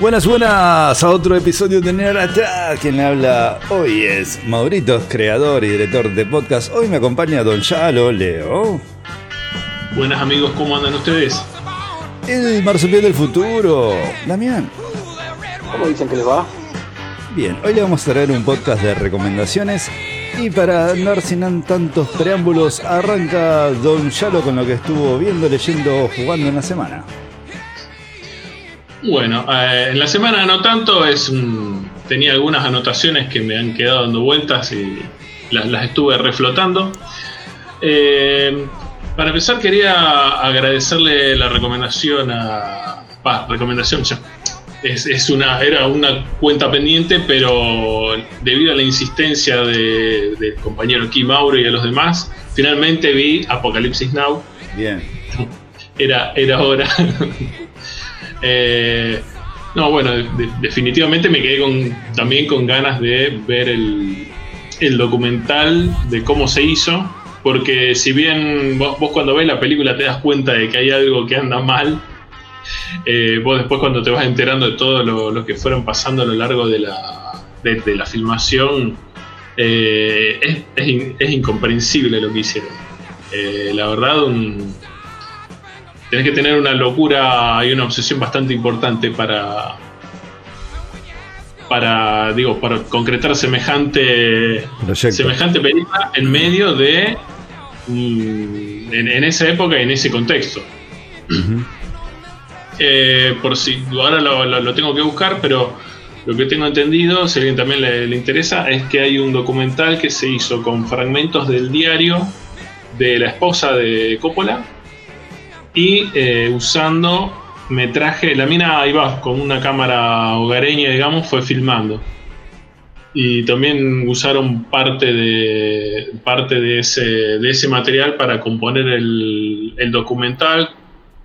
Buenas, buenas a otro episodio de Nerd Attack. Quien le habla hoy es Maurito, creador y director de podcast. Hoy me acompaña Don Yalo, Leo. Buenas amigos, ¿cómo andan ustedes? El marsupial del futuro, Damián. ¿Cómo dicen que les va? Bien, hoy le vamos a traer un podcast de recomendaciones. Y para andar sin tantos preámbulos, arranca Don Yalo con lo que estuvo viendo, leyendo, jugando en la semana. Bueno, eh, en la semana no tanto, es tenía algunas anotaciones que me han quedado dando vueltas y las, estuve reflotando. Eh, para empezar quería agradecerle la recomendación a... Pa, recomendación ya. Es, una, era una cuenta pendiente, pero debido a la insistencia del compañero Kim Mauro y de los demás, finalmente vi Apocalipsis Now. Bien. Era, era hora. Eh, no, bueno, definitivamente me quedé con, también con ganas de ver el, documental de cómo se hizo, porque si bien vos, cuando ves la película te das cuenta de que hay algo que anda mal, eh, vos después cuando te vas enterando de todo lo, que fueron pasando a lo largo de la, de, la filmación, eh, es, incomprensible lo que hicieron. la verdad, un, tenés que tener una locura y una obsesión bastante importante para para digo para concretar semejante semejante película en medio de mm, en, esa época y en ese contexto. Eh, por si ahora lo, tengo que buscar pero lo que tengo entendido si a alguien también le, le interesa es que hay un documental que se hizo con fragmentos del diario de la esposa de Coppola y eh, usando metraje, la mina iba con una cámara hogareña, digamos, fue filmando. Y también usaron parte de, parte de, ese, de ese material para componer el, el documental.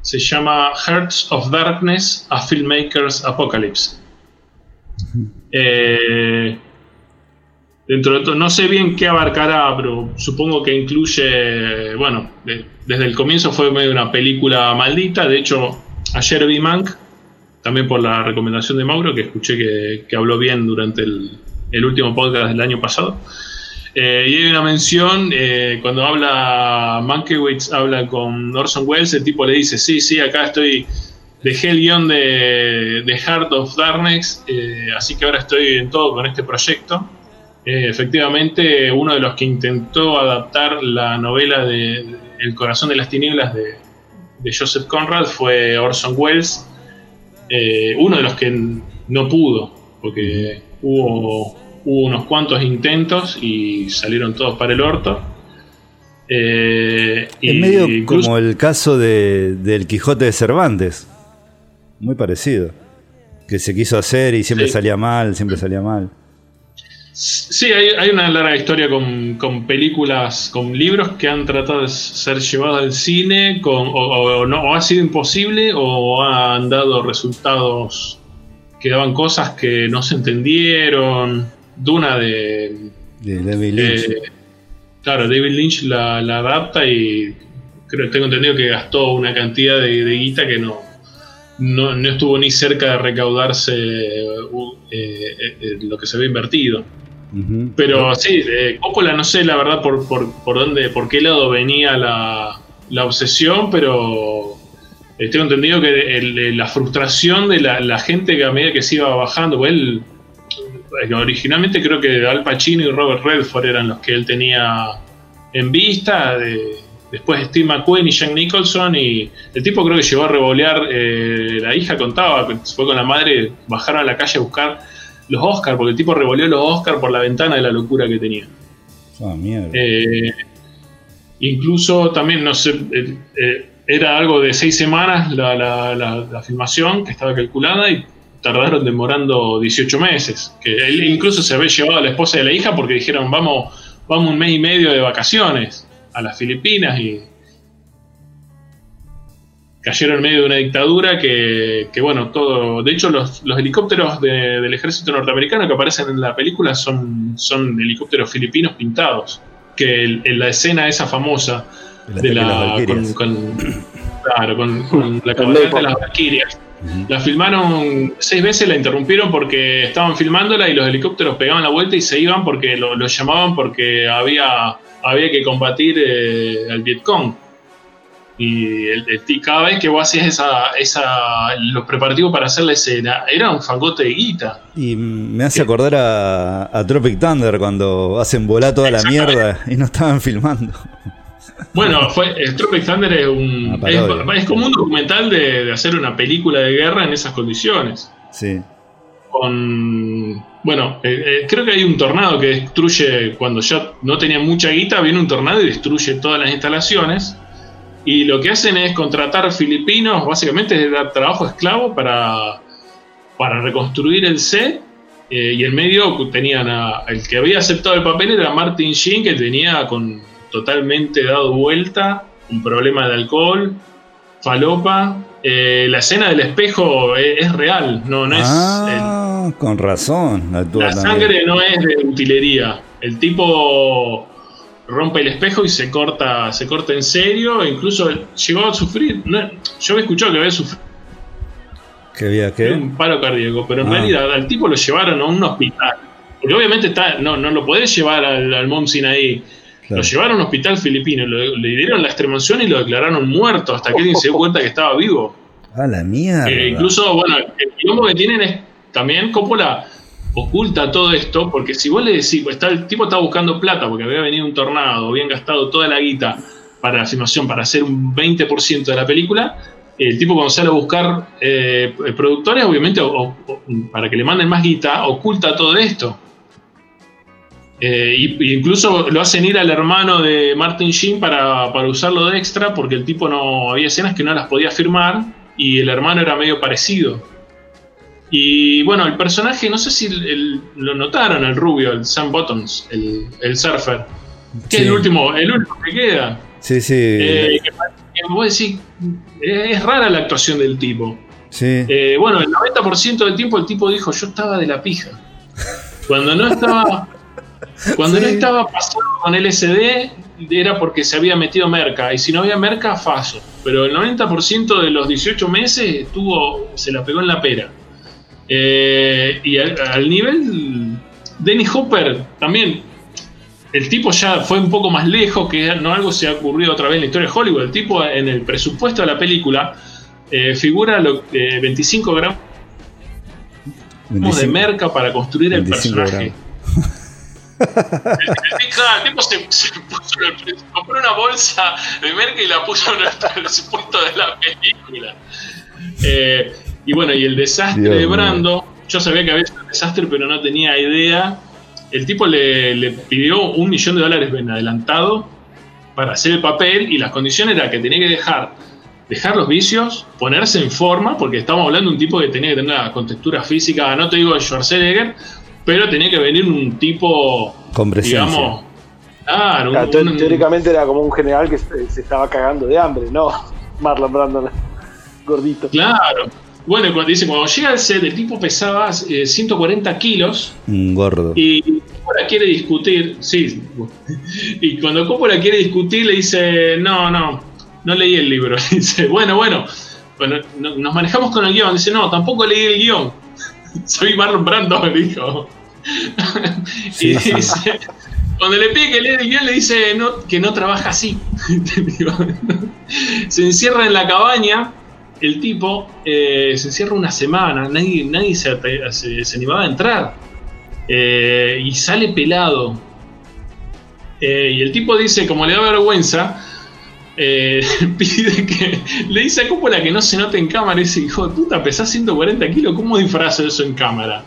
Se llama Hearts of Darkness, a Filmmaker's Apocalypse. Eh, dentro de todo, no sé bien qué abarcará, pero supongo que incluye, bueno, desde el comienzo fue medio una película maldita, de hecho, ayer vi Mank, también por la recomendación de Mauro, que escuché que, habló bien durante el, último podcast del año pasado. Eh, y hay una mención, eh, cuando habla Mankiewicz, habla con Orson Welles, el tipo le dice, sí, sí, acá estoy, dejé el guion de, de Heart of Darkness, eh, así que ahora estoy en todo con este proyecto. Eh, efectivamente, uno de los que intentó adaptar la novela de, El corazón de las tinieblas de, Joseph Conrad fue Orson Welles, eh, uno de los que no pudo, porque hubo, unos cuantos intentos y salieron todos para el orto. Eh, es medio como el caso de, del Quijote de Cervantes, muy parecido, que se quiso hacer y siempre salía mal, siempre salía mal. Sí, hay, una larga historia con, películas, con libros que han tratado de ser llevados al cine con, o, no, ha sido imposible o han dado resultados que daban cosas que no se entendieron. Duna de, de David Lynch. Eh, claro, David Lynch la, adapta y creo tengo entendido que gastó una cantidad de, guita que no, no, estuvo ni cerca de recaudarse eh, eh, lo que se había invertido. Pero sí, eh, Coppola no sé la verdad por, por, por, dónde, por qué lado venía la, la obsesión, pero tengo entendido que la frustración de la, gente que a medida que se iba bajando, pues él, eh, originalmente creo que Al Pacino y Robert Redford eran los que él tenía en vista, después Steve McQueen y Jack Nicholson, y el tipo creo que llegó a revolear, eh, la hija contaba, fue con la madre, bajaron a la calle a buscar los Oscars, porque el tipo revolvió los Oscars por la ventana de la locura que tenía. Ah, mierda. Eh, incluso también, no sé, eh, eh, era algo de seis semanas la, la, filmación que estaba calculada y tardaron demorando 18 meses. Que él incluso se había llevado a la esposa de la hija porque dijeron, vamos, vamos un mes y medio de vacaciones a las Filipinas y cayeron en medio de una dictadura que, bueno, todo. De hecho, los, helicópteros del ejército norteamericano que aparecen en la película son, son helicópteros filipinos pintados. Que en la escena esa famosa de la. Con, claro, con, la cabalgata de las Valkyrias. La filmaron seis veces, la interrumpieron porque estaban filmándola y los helicópteros pegaban la vuelta y se iban porque lo, lo llamaban porque había, había que combatir eh, al Vietcong. Y el, el- cada vez que vos hacías esa, esa, los preparativos para hacer la escena, era un fangote de guita. Y me hace acordar a, a Tropic Thunder cuando hacen volar toda la mierda y no estaban filmando. Bueno, fue, el Tropic Thunder es un. Es, es como un documental de, de hacer una película de guerra en esas condiciones. Sí. Con. Bueno, eh, eh, creo que hay un tornado que destruye. Cuando ya no tenía mucha guita, viene un tornado y destruye todas las instalaciones. Y lo que hacen es contratar filipinos, básicamente es dar trabajo esclavo para, para reconstruir el set. eh, y en medio tenían a. El que había aceptado el papel era Martin Sheen, que tenía con totalmente dado vuelta, un problema de alcohol, falopa. Eh, la escena del espejo es, es real, no, no es. ah, con razón. La también. sangre no es de utilería. El tipo rompe el espejo y se corta, se corta en serio. Incluso llegó a sufrir. no- yo había escuchado que había sufrido Que había que. un paro cardíaco, pero en Ah. realidad al tipo lo llevaron a un hospital. Porque obviamente está, no, no lo podés llevar al, al Sinaí. Claro. Lo llevaron a un hospital filipino, lo- le dieron la extremación y lo declararon muerto hasta que alguien se dio cuenta que estaba vivo. A la mierda. Eh, incluso, bueno, el quilombo que tienen es también Coppola oculta todo esto, porque si vos le decís, pues, está, el tipo estaba buscando plata porque había venido un tornado, habían gastado toda la guita para la filmación, para hacer un 20% de la película, el tipo cuando sale a buscar eh, productores, obviamente, para que le manden más guita, oculta todo esto. Eh, y incluso lo hacen ir al hermano de Martin Sheen para, para usarlo de extra porque el tipo no había escenas que no las podía firmar y el hermano era medio parecido. Y bueno, el personaje, no sé si el- el- lo notaron, el rubio, el Sam Bottoms, el, el surfer, que Sí. es el último, el último que queda. Sí, sí. Eh, que, que vos decís, eh, es rara la actuación del tipo. sí. Eh, bueno, el 90% del tiempo el tipo dijo, yo estaba de la pija. Cuando no estaba, cuando no estaba pasado con LSD, era porque se había metido merca. Y si no había merca, faso. Pero el 90% de los 18 meses estuvo, se la pegó en la pera. Eh, y al, al nivel, Denny Hopper también. El tipo ya fue un poco más lejos, que no algo se ha ocurrido otra vez en la historia de Hollywood. El tipo en el presupuesto de la película eh, figura lo, eh, 25 gramos de 25 merca para construir el 25 personaje. El, el- tipo se, se puso compró una bolsa de merca y la puso en el presupuesto de la película. Eh, y bueno, y el desastre Dios de mío. Brando, yo sabía que había sido un desastre, pero no tenía idea. El tipo le, le pidió un millón de dólares en adelantado para hacer el papel y las condiciones era que tenía que dejar dejar los vicios, ponerse en forma, porque estamos hablando de un tipo que tenía que tener una contextura física, no te digo de Schwarzenegger, pero tenía que venir un tipo, Con presencia. digamos, claro, un- Claro, un- teóricamente era como un general que se, se estaba cagando de hambre, ¿no? Marlon Brando, gordito. claro. Bueno, cuando dice, cuando llega al set, el tipo pesaba eh, 140 kilos Un gordo. y Coppola quiere discutir, sí, y cuando Coppola quiere discutir le dice, no, no, no leí el libro, dice, bueno, bueno, bueno, no- nos manejamos con el guion, dice, no, tampoco leí el guion, soy Marlon Brando, le dijo. Sí, y dice, cuando le pide que lee el guion le dice no, que no trabaja así. Se encierra en la cabaña, el tipo eh, se encierra una semana, nadie, nadie se, ate- se- se animaba a entrar. Eh, y sale pelado. Eh, y el tipo dice, como le da vergüenza, pide que. Le dice a Coppola que no se note en cámara. Y dice, hijo de puta, pesás 140 kilos, ¿cómo disfrazo eso en cámara?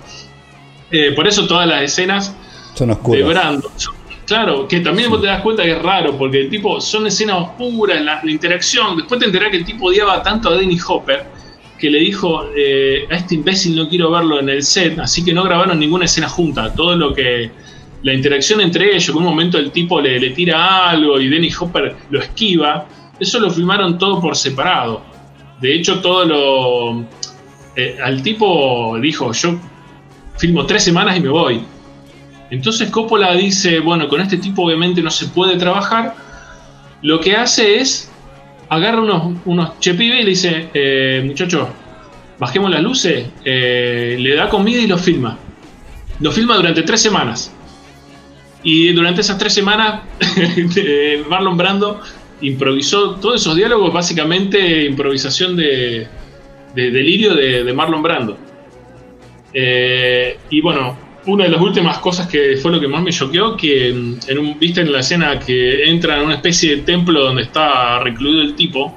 Por eso todas las escenas Son de oscuros. Brando. son- Claro, que también vos te das cuenta que es raro, porque el tipo son escenas oscuras, la, la interacción. Después te enterás que el tipo odiaba tanto a Denny Hopper que le dijo: eh, A este imbécil no quiero verlo en el set, así que no grabaron ninguna escena junta. Todo lo que. La interacción entre ellos, que en un momento el tipo le, le tira algo y Denny Hopper lo esquiva, eso lo filmaron todo por separado. De hecho, todo lo. eh, al tipo dijo: Yo filmo tres semanas y me voy. Entonces Coppola dice, bueno, con este tipo obviamente no se puede trabajar. Lo que hace es, agarra unos, unos chepibes y le dice, eh, muchachos, bajemos las luces, eh, le da comida y lo filma. Lo filma durante tres semanas. Y durante esas tres semanas, Marlon Brando improvisó todos esos diálogos, básicamente improvisación de, delirio de, Marlon Brando. Eh, y bueno, una de las últimas cosas que fue lo que más me choqueó, que en un, viste en la escena que entra en una especie de templo donde está recluido el tipo,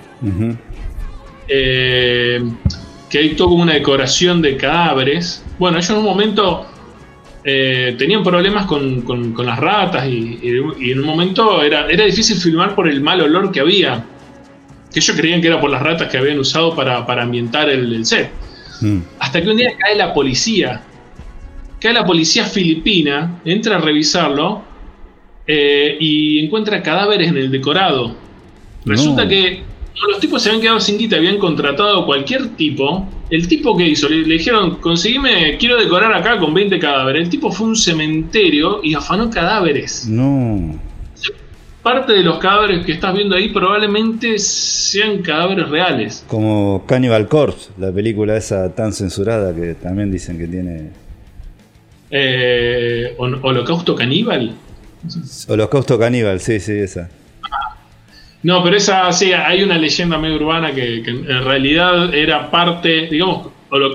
eh, que hay todo como una decoración de cadáveres. Bueno, ellos en un momento eh, tenían problemas con, las ratas y, en un momento era, era difícil filmar por el mal olor que había. Que ellos creían que era por las ratas que habían usado para, ambientar el, set. Mm. Hasta que un día cae la policía. Cae la policía filipina, entra a revisarlo eh, y encuentra cadáveres en el decorado. Resulta que los tipos se habían quedado sin guita, habían contratado cualquier tipo. El tipo que hizo, le, dijeron, conseguime, quiero decorar acá con 20 cadáveres. El tipo fue a un cementerio y afanó cadáveres. No. Parte de los cadáveres que estás viendo ahí probablemente sean cadáveres reales. Como Cannibal Corpse, la película esa tan censurada que también dicen que tiene... Eh, Holocausto Caníbal. Holocausto Caníbal, sí, sí, esa. No, pero esa, sí, hay una leyenda medio urbana que, en realidad era parte, digamos,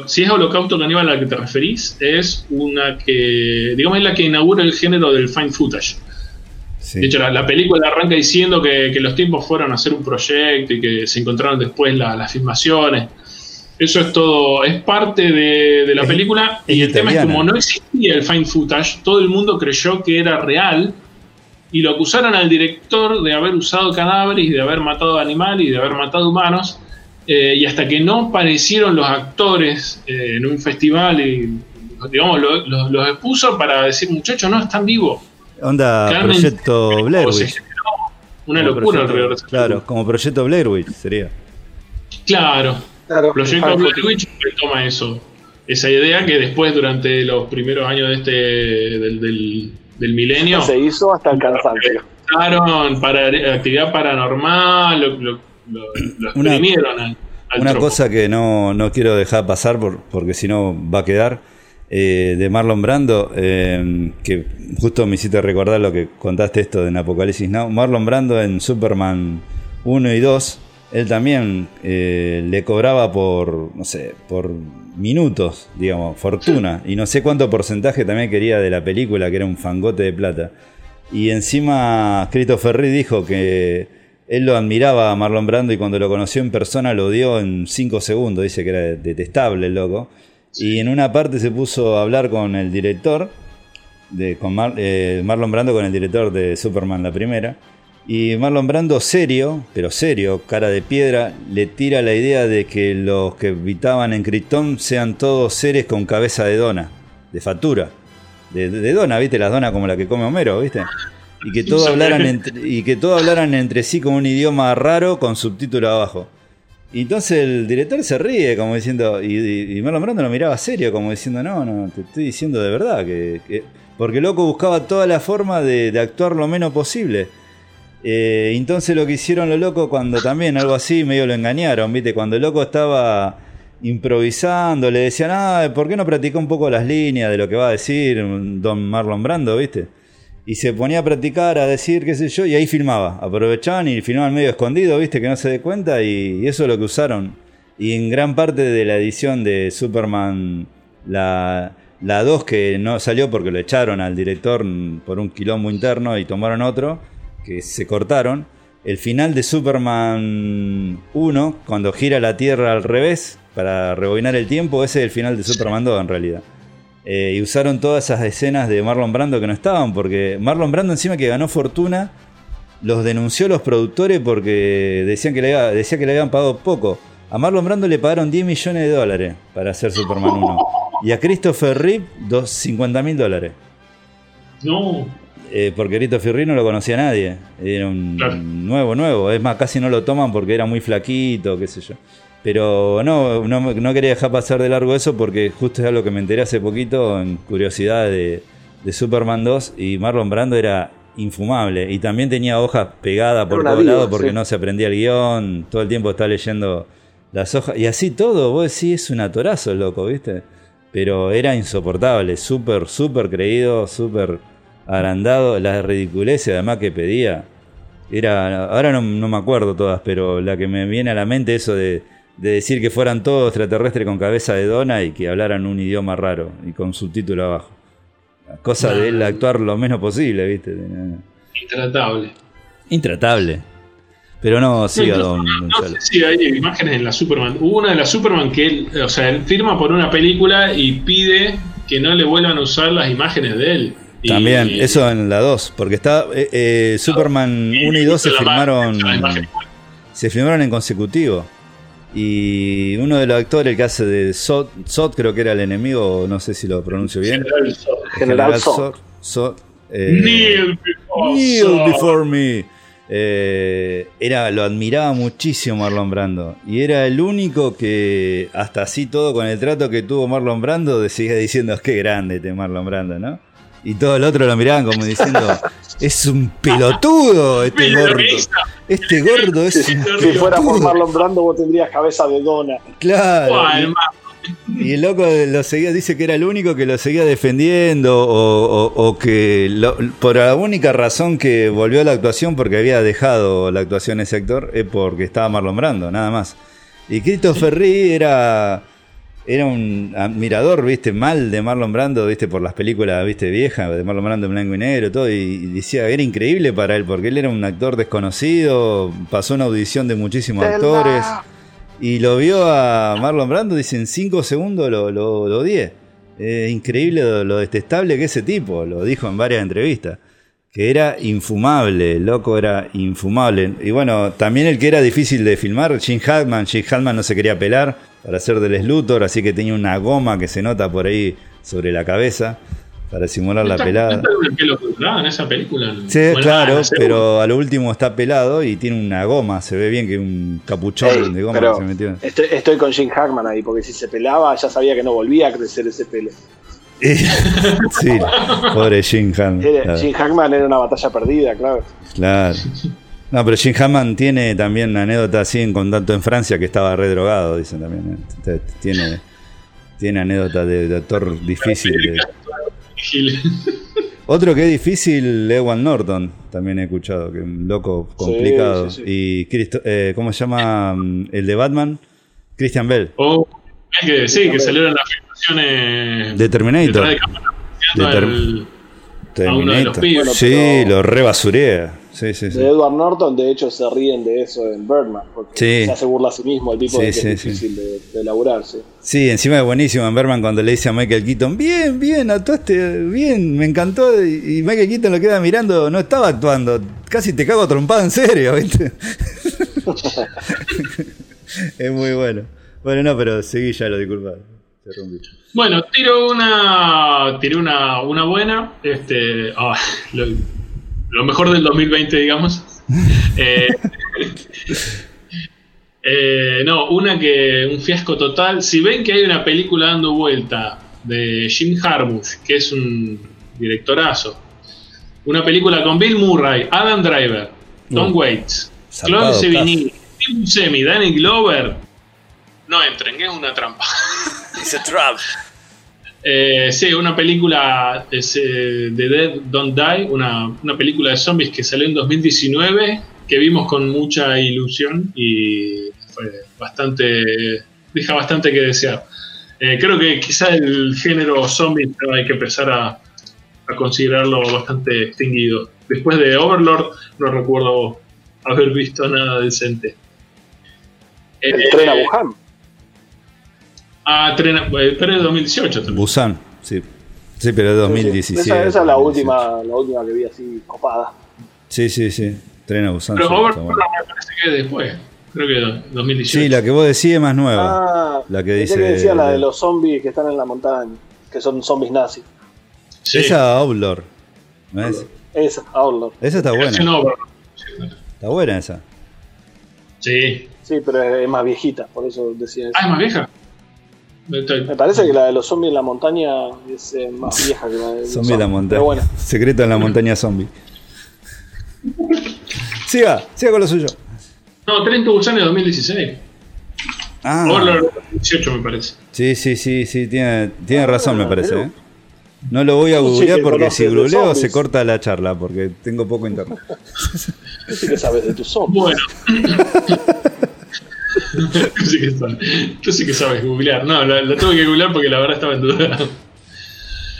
si es Holocausto Caníbal a la que te referís, es una que, digamos, es la que inaugura el género del fine footage. De hecho, la, película arranca diciendo que, los tiempos fueron a hacer un proyecto y que se encontraron después las filmaciones. Eso es todo, es parte de, la película. y el tema es como no existía el fine footage, todo el mundo creyó que era real y lo acusaron al director de haber usado cadáveres y de haber matado animales y de haber matado humanos. Eh, y hasta que no aparecieron los actores eh, en un festival y digamos los expuso para decir muchachos no están vivos onda proyecto Blair Witch una locura alrededor claro como proyecto Blair Witch sería claro, claro proyecto Blair Witch toma eso esa idea que después durante los primeros años de este del del milenio. Se hizo hasta el cansancio. para actividad paranormal, lo, lo, exprimieron una, cosa que no, no, quiero dejar pasar por, porque si no va a quedar. Eh, de Marlon Brando, eh, que justo me hiciste recordar lo que contaste esto de en Apocalipsis Now. Marlon Brando en Superman 1 y 2 él también eh, le cobraba por, no sé, por minutos, digamos, fortuna. Y no sé cuánto porcentaje también quería de la película, que era un fangote de plata. Y encima Christopher Reed dijo que él lo admiraba a Marlon Brando y cuando lo conoció en persona lo dio en 5 segundos. Dice que era detestable el loco. Y en una parte se puso a hablar con el director, de, con eh, Marlon Brando con el director de Superman la primera. Y Marlon Brando, serio, pero serio, cara de piedra, le tira la idea de que los que habitaban en Krypton sean todos seres con cabeza de dona, de factura. De, dona, ¿viste? Las donas como la que come Homero, ¿viste? Y que todos hablaran entre, y que todos hablaran entre sí con un idioma raro con subtítulo abajo. Y entonces el director se ríe, como diciendo, y, Marlon Brando lo miraba serio, como diciendo, no, no, te estoy diciendo de verdad, que, porque loco buscaba toda la forma de, de actuar lo menos posible. Eh, entonces lo que hicieron los locos cuando también algo así medio lo engañaron, ¿viste? Cuando el loco estaba improvisando, le decían, ah, ¿por qué no practica un poco las líneas de lo que va a decir Don Marlon Brando, ¿viste? Y se ponía a practicar, a decir, qué sé yo, y ahí filmaba. Aprovechaban y filmaban medio escondido, ¿viste? Que no se dé cuenta, y, eso es lo que usaron. Y en gran parte de la edición de Superman, la, la 2 que no salió porque lo echaron al director por un quilombo interno y tomaron otro que se cortaron. El final de Superman 1, cuando gira la Tierra al revés para rebobinar el tiempo, ese es el final de Superman 2 en realidad. Eh, y usaron todas esas escenas de Marlon Brando que no estaban, porque Marlon Brando encima que ganó fortuna, los denunció los productores porque decían que le, que le habían pagado poco. A Marlon Brando le pagaron 10 millones de dólares para hacer Superman 1. Y a Christopher Reeve 50 mil dólares. No. Eh, porque Rito Firri no lo conocía nadie. Era un nuevo, nuevo. Es más, casi no lo toman porque era muy flaquito, qué sé yo. Pero no, no, quería dejar pasar de largo eso porque justo es algo que me enteré hace poquito en curiosidad de, Superman 2 y Marlon Brando era infumable. Y también tenía hojas pegadas por todos lados porque no se aprendía el guion. Todo el tiempo está leyendo las hojas. Y así todo, vos decís, es un atorazo, loco, ¿viste? Pero era insoportable, súper, súper creído, súper agrandado. Las ridiculeces además que pedía. Era, ahora no, me acuerdo todas, pero la que me viene a la mente eso de, decir que fueran todos extraterrestres con cabeza de dona y que hablaran un idioma raro y con subtítulo abajo. Cosa de él actuar lo menos posible, ¿viste? Intratable. Intratable. Pero no, siga, don, no, hay imágenes en la Superman. Hubo una de la Superman que él, o sea, él firma por una película y pide que no le vuelvan a usar las imágenes de él. También, eso en la 2, porque está eh, eh, Superman 1 y 2 se firmaron se firmaron en consecutivo. Y uno de los actores que hace de Sot, Sot creo que era el enemigo, no sé si lo pronuncio bien. General Sot. Sot. Eh, Kneel before me. Eh, era, lo admiraba muchísimo Marlon Brando. Y era el único que, hasta así todo con el trato que tuvo Marlon Brando, seguía diciendo, qué grande este Marlon Brando, ¿no? Y todo el otro lo miraban como diciendo, es un pelotudo este gordo. Este gordo es si, Si fuera por Marlon Brando vos tendrías cabeza de dona. Claro. Y el loco lo seguía, dice que era el único que lo seguía defendiendo o, que por la única razón que volvió a la actuación porque había dejado la actuación en ese actor es porque estaba Marlon Brando, nada más. Y Christopher Reeve era, era un admirador, viste, mal de Marlon Brando, viste, por las películas, viste, viejas, de Marlon Brando en blanco y negro, todo, y, decía, era increíble para él porque él era un actor desconocido, pasó una audición de muchísimos actores. Y lo vio a Marlon Brando, dice, en 5 segundos lo, lo, lo Es increíble lo, detestable que ese tipo, lo dijo en varias entrevistas. Que era infumable, loco era infumable. Y bueno, también el que era difícil de filmar, Jim Hackman. Jim Hackman no se quería pelar para hacer del Slutor, así que tenía una goma que se nota por ahí sobre la cabeza para simular la pelada. el pelo en esa película? Sí, claro, pero a lo último está pelado y tiene una goma, se ve bien que un capuchón de goma que se metió. Estoy, con Jim Hackman ahí, porque si se pelaba ya sabía que no volvía a crecer ese pelo. sí, pobre Jim Hackman. Jim Hackman era una batalla perdida, claro. Claro. No, pero Jim Hackman tiene también una anécdota así en contacto en Francia que estaba redrogado, dicen también. ¿eh? Tiene, tiene anécdota de, de actor difícil. De, Otro que es difícil, Ewan Norton, también he escuchado, que es un loco complicado. Y eh, ¿cómo se llama el de Batman? Christian Bell. Oh, que, sí, que salieron las filmaciones de Terminator. De Terminator. sí, lo rebasurea. Sí, sí, de Edward Norton, de hecho, se ríen de eso en Birdman, porque se hace burla a sí mismo el tipo de que es difícil de, de elaborarse. Sí, encima es buenísimo en Birdman cuando le dice a Michael Keaton, bien, bien, actuaste bien, me encantó, y Michael Keaton lo queda mirando, no estaba actuando, casi te cago trompada en serio, ¿viste? es muy bueno. Bueno, no, pero seguí ya, lo disculpa. Bueno, tiro una, tiré una, una buena, este, ah, lo mejor del 2020, digamos. Eh, eh, no, una que un fiasco total. Si ven que hay una película dando vuelta de Jim Jarmusch, que es un directorazo, una película con Bill Murray, Adam Driver, Tom Waits, Chloe Sevigny, Tim Semi, Danny Glover, no entren, que es una trampa. Es a trap. Eh, sí, una película de eh, Dead Don't Die, una, película de zombies que salió en 2019, que vimos con mucha ilusión y fue bastante, deja bastante que desear. Eh, creo que quizá el género zombie hay que empezar a, considerarlo bastante extinguido. Después de Overlord no recuerdo haber visto nada decente. El tren a Wuhan. Ah, tren, pero es de 2018 también. Busan, sí. Sí, pero es 2017. Esa, esa, es la última, la última que vi así copada. Sí, sí, sí. Tren a Busan. Pero Overlord me parece que es después. Creo que 2018. Sí, la que vos decís es más nueva. Ah, la que dice. que decía la de los zombies que están en la montaña, que son zombies nazis. Sí. Esa Outlaw. ¿No es? Esa, Outlaw. Esa está buena. Está buena esa. Sí. Sí, pero es más viejita, por eso decía eso. Ah, es más vieja. Me parece que la de los zombies en la montaña es eh, más vieja que la de los zombies en la montaña. Bueno. Secreto en la montaña zombie. siga, siga con lo suyo. No, 30 Busan de 2016. Ah. Overlord 18 me parece. Sí, sí, sí, sí, tiene, tiene ah, razón me parece. ¿eh? No lo voy a googlear porque si googleo se corta la charla porque tengo poco internet. Que sabes de tus zombies. Bueno. tú, sí que sabes, tú sí que sabes googlear. No, la, tuve que googlear porque la verdad estaba en duda.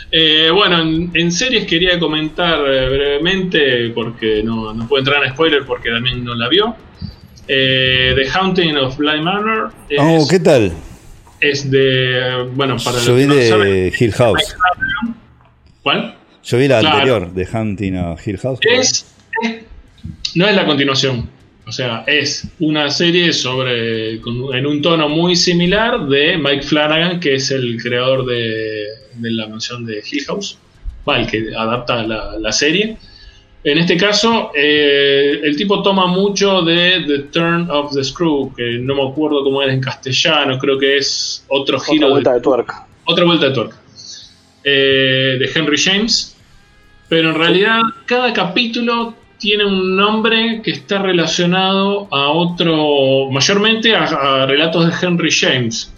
Eh, bueno, en, series quería comentar eh, brevemente, porque no, no puedo entrar en spoiler porque también no la vio. Eh, The Haunting of Blind Manor. oh, ¿qué tal? Es de. Bueno, para Yo vi de Hill House. ¿Cuál? Yo vi la anterior, The Haunting of Hill House. Es, no es la continuación. O sea, es una serie sobre. en un tono muy similar de Mike Flanagan, que es el creador de, de la mansión de Hill House. Va, el que adapta la, la serie. En este caso, eh, el tipo toma mucho de The Turn of the Screw, que no me acuerdo cómo era en castellano, creo que es otro giro. Otra vuelta de, tuerca. Otra vuelta de tuerca. Eh, de Henry James. Pero en realidad, cada capítulo tiene un nombre que está relacionado a otro, mayormente a, relatos de Henry James.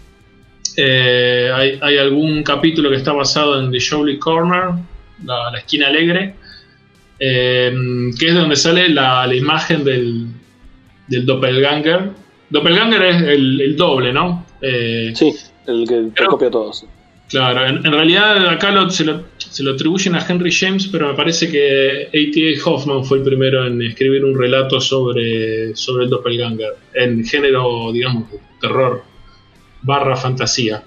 Eh, hay, algún capítulo que está basado en The Jolly Corner, la esquina alegre eh, que es donde sale la, imagen del, del, doppelganger. Doppelganger es el, doble, ¿no? Eh, sí, el que copia todo. Claro, en, realidad acá se, lo, se, lo, atribuyen a Henry James, pero me parece que A.T.A. Hoffman fue el primero en escribir un relato sobre, sobre el doppelganger, en género, digamos, terror barra fantasía.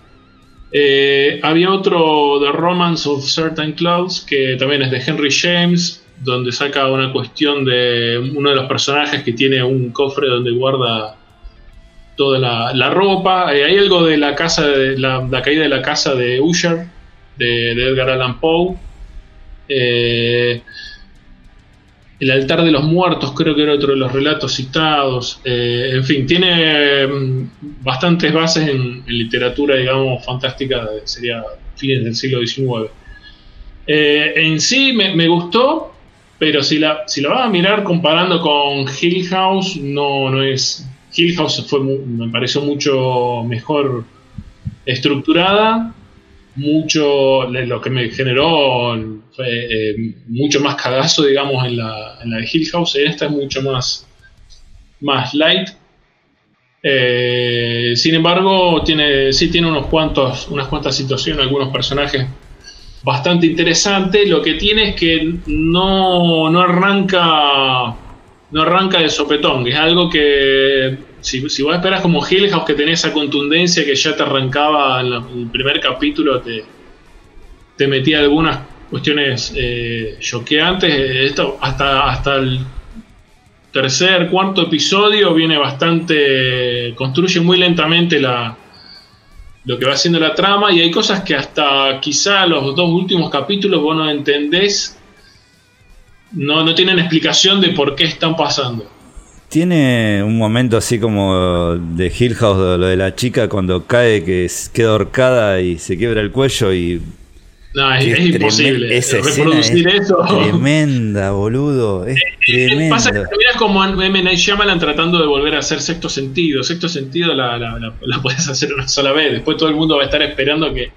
Eh, había otro, The Romance of Certain Clouds, que también es de Henry James, donde saca una cuestión de uno de los personajes que tiene un cofre donde guarda toda la, ropa. Eh, hay algo de la casa de la, caída de la casa de Usher, de, Edgar Allan Poe. Eh, el altar de los muertos creo que era otro de los relatos citados. Eh, en fin, tiene mm, bastantes bases en, literatura, digamos, fantástica, sería fines del siglo XIX. en sí me, me, gustó, pero si la, si la vas a mirar comparando con Hill House, no, no es. Hill House fue, me pareció mucho mejor estructurada, mucho. Lo que me generó fue eh, mucho más cagazo, digamos, en la, en la de Hill House. Esta es mucho más, más light. Eh, sin embargo, tiene, sí tiene unos cuantos, unas cuantas situaciones, algunos personajes bastante interesante. Lo que tiene es que no, no arranca no arranca de sopetón, es algo que si, si vos esperas como Hill que tenés esa contundencia que ya te arrancaba en, el primer capítulo, te, te metía algunas cuestiones eh, choqueantes. Esto hasta, hasta el tercer, cuarto episodio viene bastante. construye muy lentamente la, lo que va haciendo la trama y hay cosas que hasta quizá los dos últimos capítulos vos no entendés, no, no tienen explicación de por qué están pasando. Tiene un momento así como de Hill House, lo de la chica cuando cae, que queda ahorcada y se quiebra el cuello y no, es, imposible. Esa reproducir eso. Tremenda, boludo. Es tremenda. Pasa que miras como M. Night Shyamalan tratando de volver a hacer sexto sentido. Sexto sentido la, la, puedes hacer una sola vez. Después todo el mundo va a estar esperando que,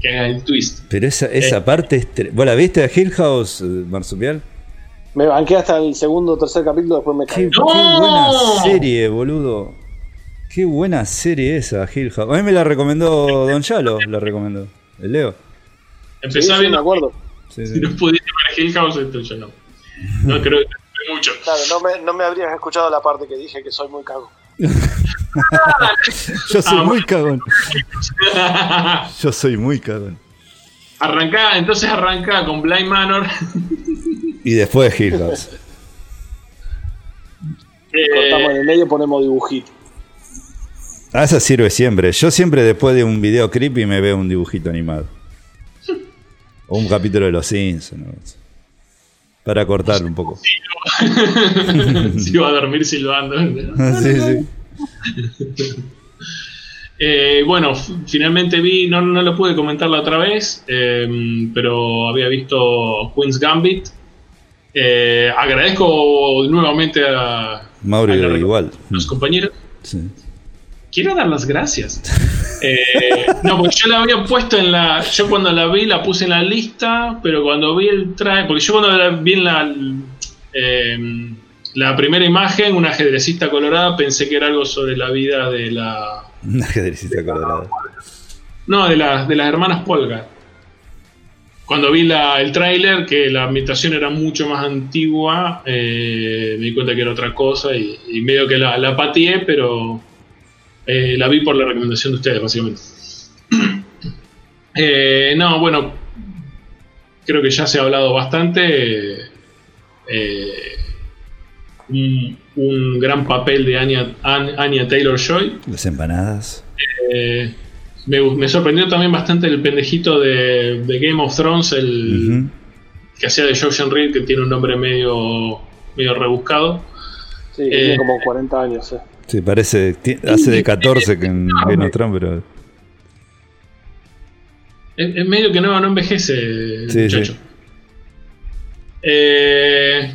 que haga el twist. Pero esa, esa eh. parte es. ¿Vos la viste a Hill House, eh, Marsupial? Me banqué hasta el segundo o tercer capítulo, después me caí. Qué, ¡No! qué buena serie, boludo. Qué buena serie esa, Hill House. A mí me la recomendó Don Chalo, la recomendó. El Leo. Empezaba sí, acuerdo. si no pudiste ver Hill House, entonces no. No creo que te mucho. Claro, no me, no me habrías escuchado la parte que dije que soy muy cagón. Yo soy muy cagón. Yo soy muy cagón. Arranca, entonces arranca con Blind Manor. y después Hill House. Eh, Cortamos en el medio ponemos dibujito. Ah, esa sirve siempre. Yo siempre después de un video creepy me veo un dibujito animado. O un capítulo de Los Simpsons. Para cortarlo un poco. Si iba a dormir silbando. sí, sí. Eh, bueno, finalmente vi, no, no lo pude comentar la otra vez, eh, pero había visto Queen's Gambit. Eh, agradezco nuevamente a, Mauro igual. los compañeros. quiero dar las gracias. Eh, no, porque yo la había puesto en la. Yo cuando la vi la puse en la lista, pero cuando vi el traje. Porque yo cuando la vi en la. Eh, la primera imagen, una ajedrecista colorada, pensé que era algo sobre la vida de la. Una ajedrecista colorada. No, de, las de las hermanas Polga. Cuando vi la, el tráiler, que la ambientación era mucho más antigua, eh, me di cuenta que era otra cosa y, medio que la, la pateé, pero eh, la vi por la recomendación de ustedes, básicamente. Eh, no, bueno, creo que ya se ha hablado bastante. Eh, un, gran papel de Anya, Taylor Joy. Las empanadas. Me, sorprendió también bastante el pendejito de, Game of Thrones, el que hacía de Josh Reed, que tiene un nombre medio, medio rebuscado. Sí, tiene como 40 años. Eh. Sí, parece. Hace de 14 que en Game of Thrones, pero. Es, medio que no, no envejece, sí, muchacho. Eh,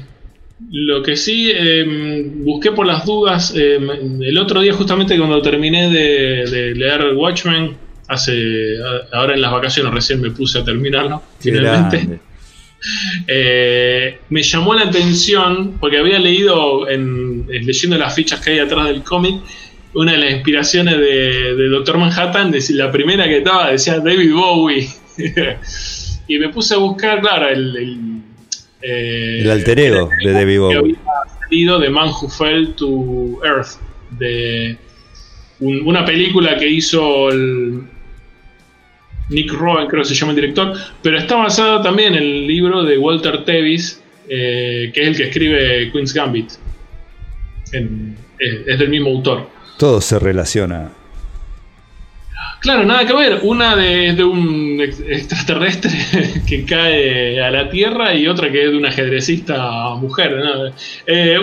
lo que sí, em, busqué por las dudas. Em, el otro día, justamente cuando terminé de, leer Watchmen, hace ahora en las vacaciones recién me puse a terminarlo, finalmente. Eh, me llamó la atención porque había leído, en, leyendo las fichas que hay atrás del cómic, una de las inspiraciones de, Doctor Manhattan, la primera que estaba decía David Bowie. y me puse a buscar, claro, el, el, eh, alter ego de David Bowie. había salido de Man Who Fell to Earth, de una película que hizo el, Nick Rowan, creo que se llama el director, pero está basado también en el libro de Walter Tevis, eh, que es el que escribe Queen's Gambit. es, del mismo autor. Todo se relaciona. Claro, nada que ver. Una de, de un extraterrestre que cae a la Tierra y otra que es de una ajedrecista mujer.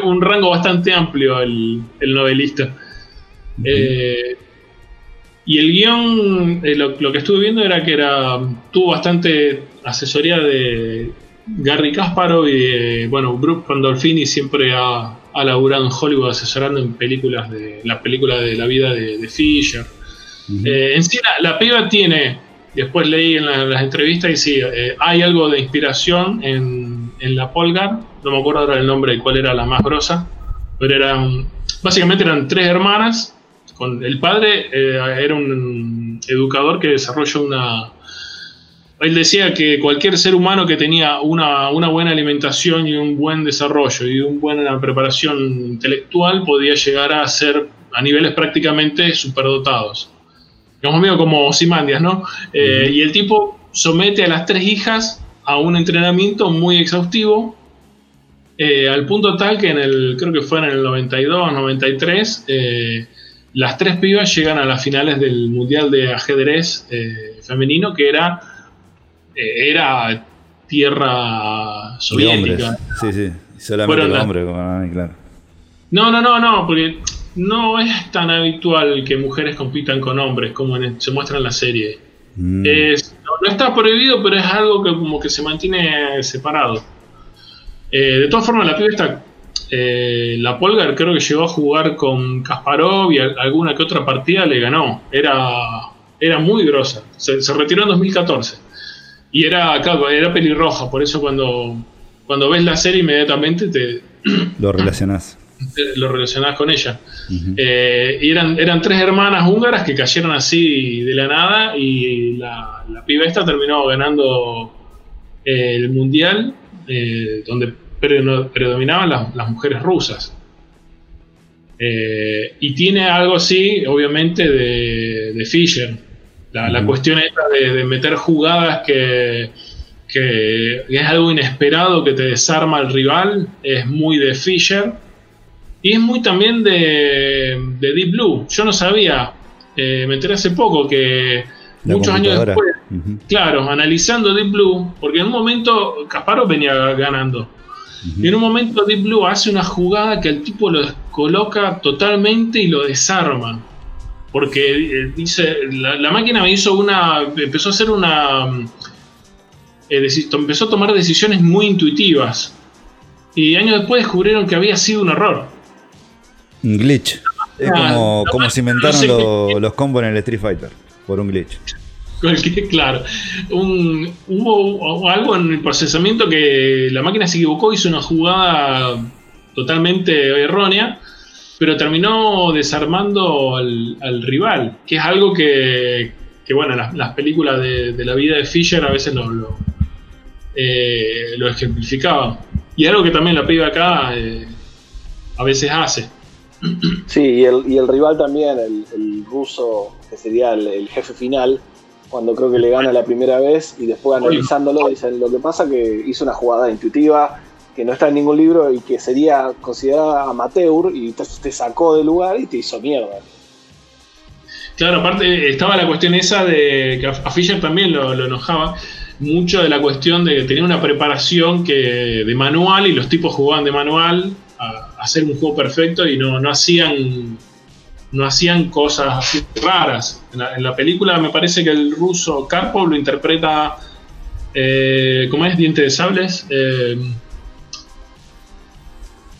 un rango bastante amplio el, novelista. Y el guion, eh, lo, que estuve viendo era que era tuvo bastante asesoría de Gary Kasparov y bueno, Brooke Pandolfini siempre ha, ha, laburado en Hollywood asesorando en películas de la película de la vida de, Fisher. Eh, en sí, la, piba tiene, después leí en, las entrevistas y sí, eh, hay algo de inspiración en, la Polgar, no me acuerdo ahora el nombre de cuál era la más grosa, pero eran, básicamente eran tres hermanas. El padre eh, era un educador que desarrolló una... Él decía que cualquier ser humano que tenía una, buena alimentación y un buen desarrollo y una buena preparación intelectual podía llegar a ser a niveles prácticamente superdotados. Digamos medio como Simandias, ¿no? Eh, y el tipo somete a las tres hijas a un entrenamiento muy exhaustivo eh, al punto tal que en el, creo que fue en el 92, 93, eh, las tres pibas llegan a las finales del Mundial de Ajedrez eh, Femenino, que era, era tierra soviética. Sí, sí, solamente hombres, claro. No, no, no, no, porque no es tan habitual que mujeres compitan con hombres como se muestra en la serie. Mm. no, está prohibido, pero es algo que como que se mantiene separado. Eh, de todas formas, la piba está eh, la Polgar creo que llegó a jugar con Kasparov y alguna que otra partida le ganó. Era, era muy grosa. Se, retiró en 2014. Y era, era pelirroja, por eso cuando, cuando ves la serie inmediatamente te... Lo relacionás. Lo relacionás con ella. Eh, y eran, eran tres hermanas húngaras que cayeron así de la nada y la, la piba esta terminó ganando eh, el mundial, donde predominaban las, mujeres rusas. Eh, y tiene algo así, obviamente, de, Fisher. La, cuestión esta de, meter jugadas que, que, es algo inesperado, que te desarma al rival, es muy de Fisher. Y es muy también de, Deep Blue. Yo no sabía, eh, me enteré hace poco que muchos años después, claro, analizando Deep Blue, porque en un momento Kasparov venía ganando. Y en un momento Deep Blue hace una jugada que el tipo lo descoloca totalmente y lo desarma. Porque eh, dice, la, máquina me hizo una, empezó a hacer una, eh, empezó a tomar decisiones muy intuitivas. Y años después descubrieron que había sido un error. Un glitch. Es como, como se inventaron los combos en el Street Fighter, por un glitch. Claro, hubo algo en el procesamiento que la máquina se equivocó, hizo una jugada totalmente errónea, pero terminó desarmando al, rival, que es algo que, bueno, las, películas de, la vida de Fisher a veces lo, lo, eh, ejemplificaban. Y algo que también la piba acá eh, a veces hace. Sí, y el, rival también, el, ruso, que sería el, jefe final, cuando creo que le gana la primera vez y después analizándolo dicen lo que pasa que hizo una jugada intuitiva que no está en ningún libro y que sería considerada amateur y entonces te sacó del lugar y te hizo mierda. Claro, aparte estaba la cuestión esa de que a Fisher también lo, enojaba mucho de la cuestión de que tenía una preparación que de manual y los tipos jugaban de manual a, hacer un juego perfecto y no, no hacían no hacían cosas así raras. En la, película me parece que el ruso Karpov lo interpreta, eh, ¿cómo es? Diente de sables. Eh,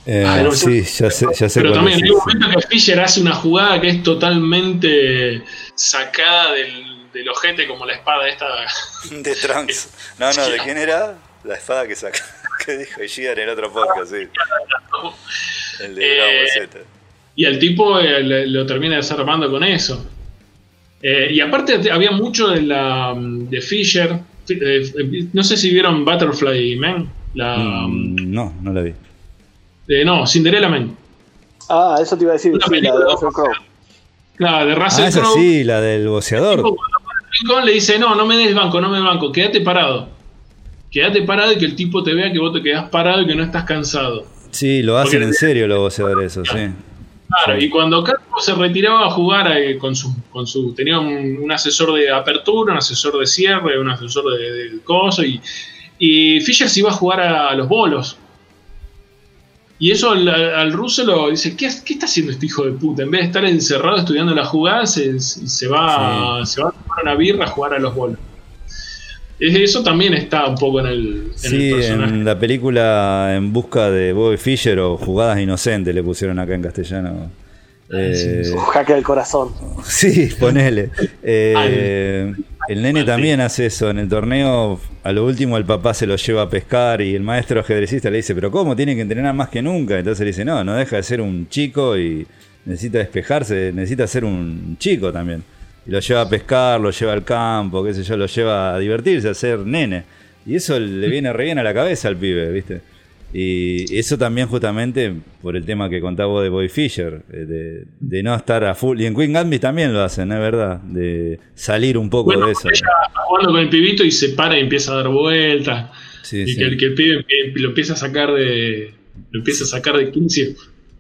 eh sí, ya sé, ya sé Pero también hay un momento que Fisher hace una jugada que es totalmente sacada del, del ojete, como la espada esta. De Trunks. No, no, ¿de quién era? La espada que saca. que dijo Ishida en el otro podcast, sí. El de eh, Z y al tipo eh, lo termina desarmando con eso. Eh, y aparte había mucho de la de Fisher. Eh, no sé si vieron Butterfly Man. La, mm, no, no la vi. no, Cinderella Man. Ah, eso te iba a decir. Sí, la de Russell Crowe. La de Russell ah, esa sí, la del boceador. Le dice, no, no me des banco, no me des banco, quédate parado. Quédate parado y que el tipo te vea que vos te quedás parado y que no estás cansado. Sí, lo hacen en serio los boceadores, eso, sí. Claro, y cuando Carlos se retiraba a jugar eh, con, su, con su. tenía un, asesor de apertura, un asesor de cierre, un asesor de, de coso, y, y, Fisher se iba a jugar a, los bolos. Y eso al, ruso lo dice: ¿qué, está haciendo este hijo de puta? En vez de estar encerrado estudiando las jugadas, se, se va, se va a tomar una birra a jugar a los bolos. Eso también está un poco en el. En sí, en la película En busca de Bobby Fischer o Jugadas Inocentes le pusieron acá en castellano. Ah, eh, jaque del corazón. Sí, ponele. Eh, el nene también hace eso. En el torneo, a lo último, el papá se lo lleva a pescar y el maestro ajedrecista le dice: ¿Pero cómo? Tiene que entrenar más que nunca. Entonces le dice: No, no deja de ser un chico y necesita despejarse, necesita ser un chico también y lo lleva a pescar, lo lleva al campo, qué sé yo, lo lleva a divertirse, a ser nene. Y eso le viene re bien a la cabeza al pibe, ¿viste? Y eso también justamente por el tema que contaba vos de Boy Fisher, eh, de, no estar a full. Y en Queen Gambit también lo hacen, es verdad, de salir un poco de eso. Ella jugando con el pibito y se para y empieza a dar vueltas. y Que, el, que el pibe lo empieza a sacar de. Lo empieza a sacar de 15.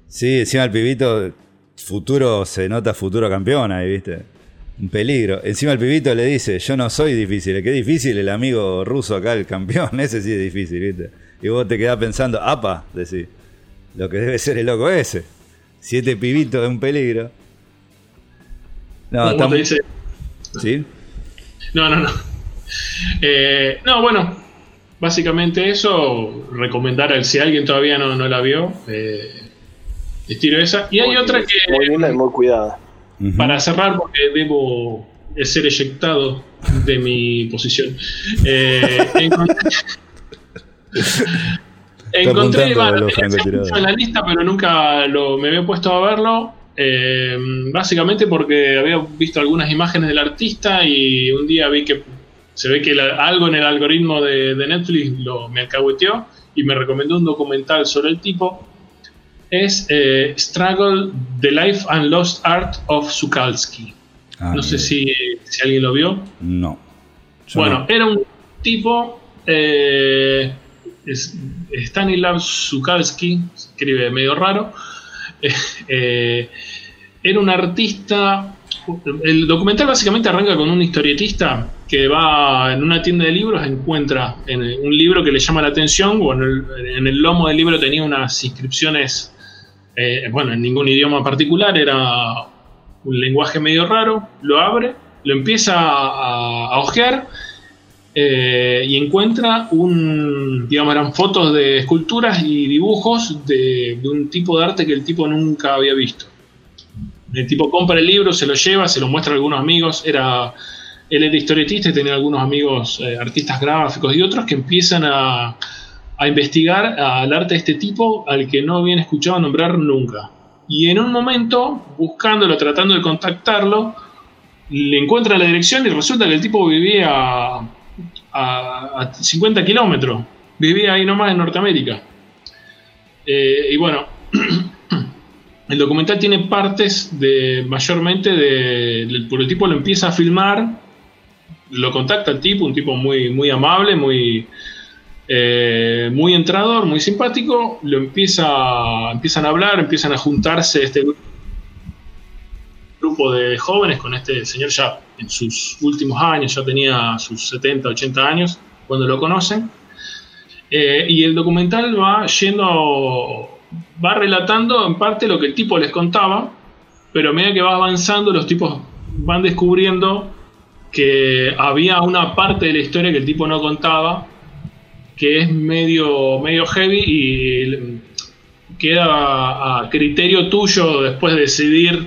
Sí, encima el pibito, futuro, se nota futuro campeón ahí, ¿viste? Un peligro. Encima el pibito le dice, yo no soy difícil, es difícil el amigo ruso acá, el campeón, ese sí es difícil, ¿viste? Y vos te quedás pensando, apa, decís, lo que debe ser el loco ese. Siete pibitos es un peligro. No, ¿Cómo te dice? ¿Sí? No, no, no. Eh, no, bueno, básicamente eso, recomendar a si alguien todavía no, no la vio, eh, estiro esa. Y hay otra que... Muy linda y muy cuidada. Para cerrar, porque debo ser eyectado de mi posición. Eh, encontré, en la lista, pero nunca lo, me había puesto a verlo. Eh, básicamente porque había visto algunas imágenes del artista y un día vi que se ve que algo en el algoritmo de, Netflix lo, me alcahueteó y me recomendó un documental sobre el tipo es eh, Struggle, The Life and Lost Art of Sukalski. Ah, no sé si, alguien lo vio. No. Bueno, era un tipo, eh, Stanislav Sukalski, escribe medio raro, eh, era un artista, el documental básicamente arranca con un historietista que va en una tienda de libros, encuentra en un libro que le llama la atención, o en el, en el lomo del libro tenía unas inscripciones eh, bueno, en ningún idioma particular, era un lenguaje medio raro, lo abre, lo empieza a, a ojear eh, y encuentra un, digamos, eran fotos de esculturas y dibujos de, un tipo de arte que el tipo nunca había visto. El tipo compra el libro, se lo lleva, se lo muestra a algunos amigos. Era, él era historietista y tenía algunos amigos eh, artistas gráficos y otros que empiezan a, a investigar al arte de este tipo al que no habían escuchado nombrar nunca. Y en un momento, buscándolo, tratando de contactarlo, le encuentra la dirección y resulta que el tipo vivía a, a 50 kilómetros. Vivía ahí nomás en Norteamérica. Eh, y bueno, el documental tiene partes de mayormente de, el tipo lo empieza a filmar, lo contacta el tipo, un tipo muy, muy amable, muy, eh, muy entrador, muy simpático, lo empieza, empiezan a hablar, empiezan a juntarse este grupo de jóvenes con este señor ya en sus últimos años, ya tenía sus 70, 80 años cuando lo conocen. Eh, y el documental va yendo, va relatando en parte lo que el tipo les contaba, pero a medida que va avanzando los tipos van descubriendo que había una parte de la historia que el tipo no contaba, que es medio, medio heavy y queda a criterio tuyo después de decidir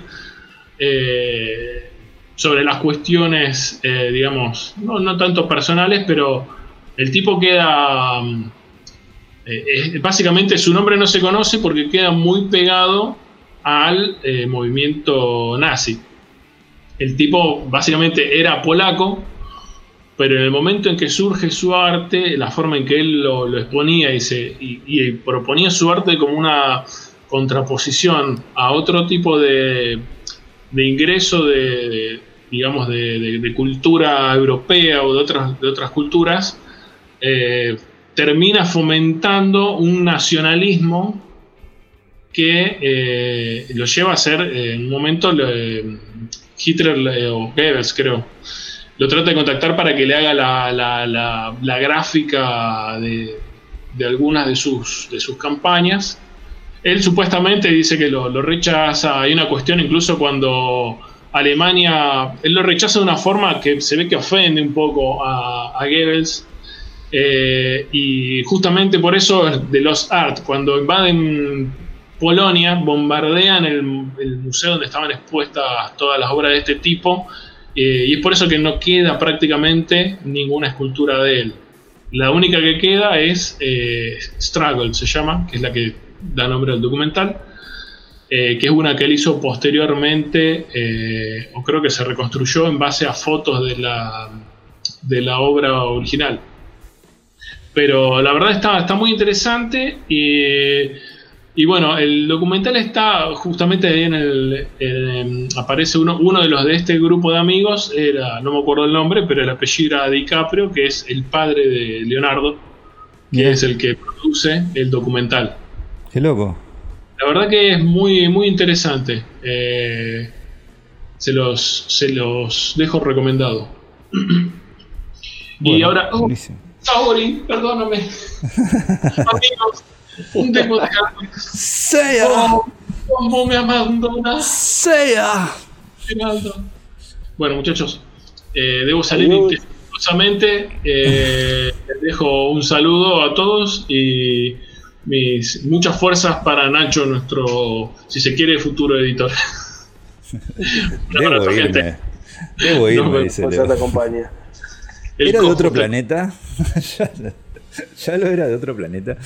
eh, sobre las cuestiones, eh, digamos, no, no tanto personales, pero el tipo queda... Eh, básicamente su nombre no se conoce porque queda muy pegado al eh, movimiento nazi. El tipo básicamente era polaco, pero en el momento en que surge su arte, la forma en que él lo, exponía y, proponía su arte como una contraposición a otro tipo de, de ingreso de, digamos, de, cultura europea o de otras, de otras culturas, eh, termina fomentando un nacionalismo que eh, lo lleva a ser eh, en un momento Hitler o Goebbels creo lo trata de contactar para que le haga la, gráfica de, algunas de sus, de sus campañas. Él supuestamente dice que lo, rechaza. Hay una cuestión incluso cuando Alemania él lo rechaza de una forma que se ve que ofende un poco a, a Goebbels. Eh, y justamente por eso de los Art, cuando invaden Polonia, bombardean el, museo donde estaban expuestas todas las obras de este tipo, eh, y es por eso que no queda prácticamente ninguna escultura de él. La única que queda es eh, Struggle, se llama, que es la que da nombre al documental, que es una que él hizo posteriormente, o creo que se reconstruyó en base a fotos de la, de la obra original. Pero la verdad está, está muy interesante y, bueno, el documental está justamente ahí en el... aparece uno, uno de los de este grupo de amigos, era, no me acuerdo el nombre, pero el apellido era DiCaprio, que es el padre de Leonardo, que es el que produce el documental. Qué loco. La verdad que es muy, muy interesante. Eh, se, los, se los dejo recomendado. y ahora... Oh, Saori, perdóname. Amigos, un desmontado. Sea. ¿Cómo, me abandonas? Sea. Bueno, muchachos, eh, debo salir intensamente. Eh, les dejo un saludo a todos y mis muchas fuerzas para Nacho, nuestro, si se quiere, futuro editor. Debo irme. Debo irme, dice Leo. te acompaña. ¿Era de otro planeta? ya, lo era de otro planeta.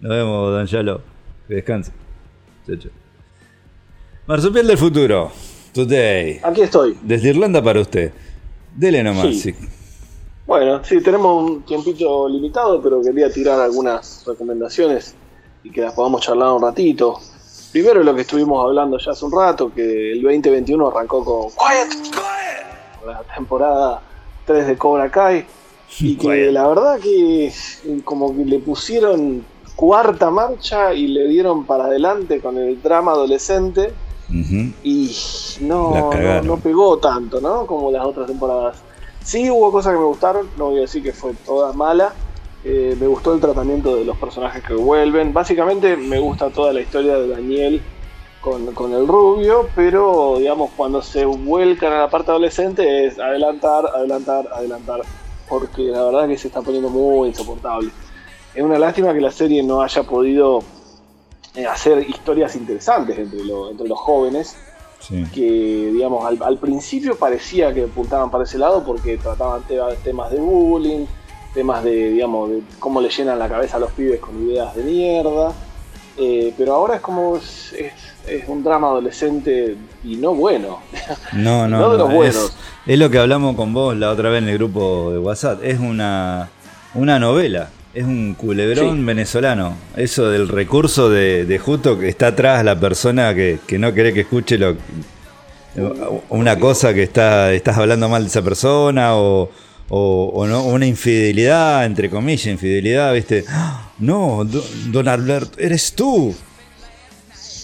Nos vemos, Don Yalo. Que descanse. Chao, chao. Marsupial del futuro. Today. Aquí estoy. Desde Irlanda para usted. Dele nomás. Sí. Bueno, sí, tenemos un tiempito limitado, pero quería tirar algunas recomendaciones y que las podamos charlar un ratito. Primero lo que estuvimos hablando ya hace un rato, que el 2021 arrancó con Quiet, Quiet. la temporada de Cobra Kai. Y que la verdad que como que le pusieron cuarta marcha y le dieron para adelante con el drama adolescente. Y no, no, pegó tanto, ¿no? Como las otras temporadas. Sí hubo cosas que me gustaron, no voy a decir que fue toda mala. Eh, me gustó el tratamiento de los personajes que vuelven. Básicamente me gusta toda la historia de Daniel con, el rubio, pero digamos cuando se vuelcan a la parte adolescente es adelantar, adelantar, adelantar, porque la verdad que se está poniendo muy insoportable. Es una lástima que la serie no haya podido eh, hacer historias interesantes entre, entre los jóvenes, que, digamos, al, principio parecía que apuntaban para ese lado porque trataban temas de bullying, temas de, digamos, de cómo le llenan la cabeza a los pibes con ideas de mierda. Eh, pero ahora es como es, un drama adolescente y no bueno. No, no, no, Es, lo que hablamos con vos la otra vez en el grupo de WhatsApp. Es una, una novela. Es un culebrón venezolano. Eso del recurso de, justo que está atrás la persona que, no quiere que escuche lo, una cosa que está, estás hablando mal de esa persona o, o, no, una infidelidad, entre comillas, infidelidad, ¿viste? No, don Alberto, eres tú.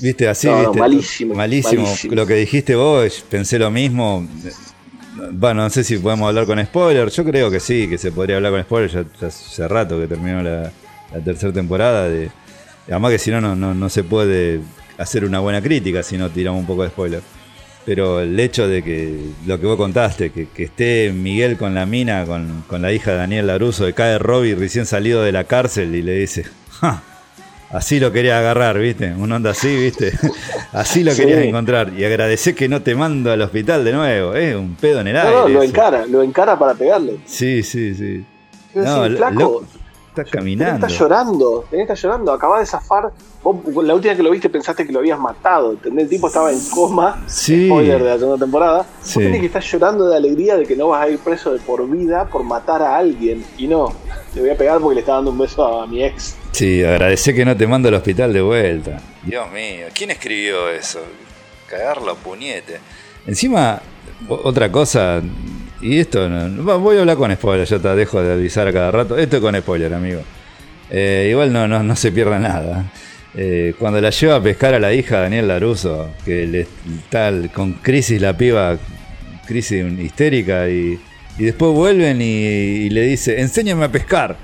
¿Viste? Así, ¿viste? malísimo, malísimo, Lo que dijiste vos, pensé lo mismo. Bueno, no sé si podemos hablar con spoiler. Yo creo que sí, que se podría hablar con spoiler. Ya, hace rato que terminó la, tercera temporada. De, además que si no, no, no se puede hacer una buena crítica si no tiramos un poco de spoiler. Pero el hecho de que lo que vos contaste, que, esté Miguel con la mina, con, la hija de Daniel Laruso, de cae Robbie recién salido de la cárcel y le dice, así lo quería agarrar, ¿viste? Un onda así, ¿viste? así lo querías encontrar. Y agradecer que no te mando al hospital de nuevo, ¿eh? Un pedo en el aire. No, lo encara, lo encara para pegarle. Sí, sí, sí. No, flaco, Estás caminando. Estás llorando, estás llorando, acabas de zafar. Vos, la última vez que lo viste pensaste que lo habías matado, ¿entendés? El tipo estaba en coma, sí. spoiler de la segunda temporada. Sí. Vos tenés que estar llorando de alegría de que no vas a ir preso de por vida por matar a alguien. Y no, te voy a pegar porque le estaba dando un beso a mi ex. Sí, agradecé que no te mando al hospital de vuelta. Dios mío, ¿quién escribió eso? Cagarlo puñete. Encima, otra cosa, y esto, no, voy a hablar con spoiler, ya te dejo de avisar a cada rato. Esto es con spoiler, amigo. Eh, igual no, no, no se pierda nada. Eh, cuando la lleva a pescar a la hija Daniel Laruso, que le, tal con crisis la piba, crisis histérica, y, después vuelven y, le dice, enséñame a pescar.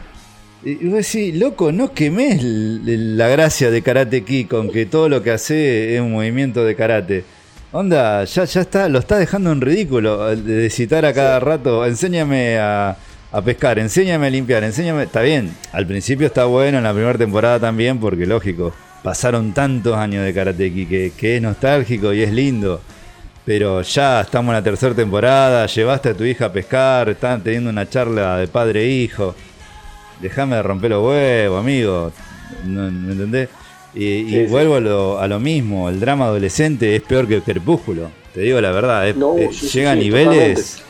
Y vos decís, loco, no quemes la gracia de Karate Ki con que todo lo que hace es un movimiento de karate. Onda, ya, ya está, lo está dejando en ridículo de citar a cada rato, enséñame a, pescar, enséñame a limpiar, enséñame. Está bien, al principio está bueno, en la primera temporada también, porque lógico, pasaron tantos años de Karate que, que es nostálgico y es lindo. Pero ya estamos en la tercera temporada, llevaste a tu hija a pescar, están teniendo una charla de padre e hijo. Déjame de romper los huevos, amigo. ¿Me entendés? Y, vuelvo a lo, mismo, el drama adolescente es peor que el crepúsculo, te digo la verdad, llega a niveles,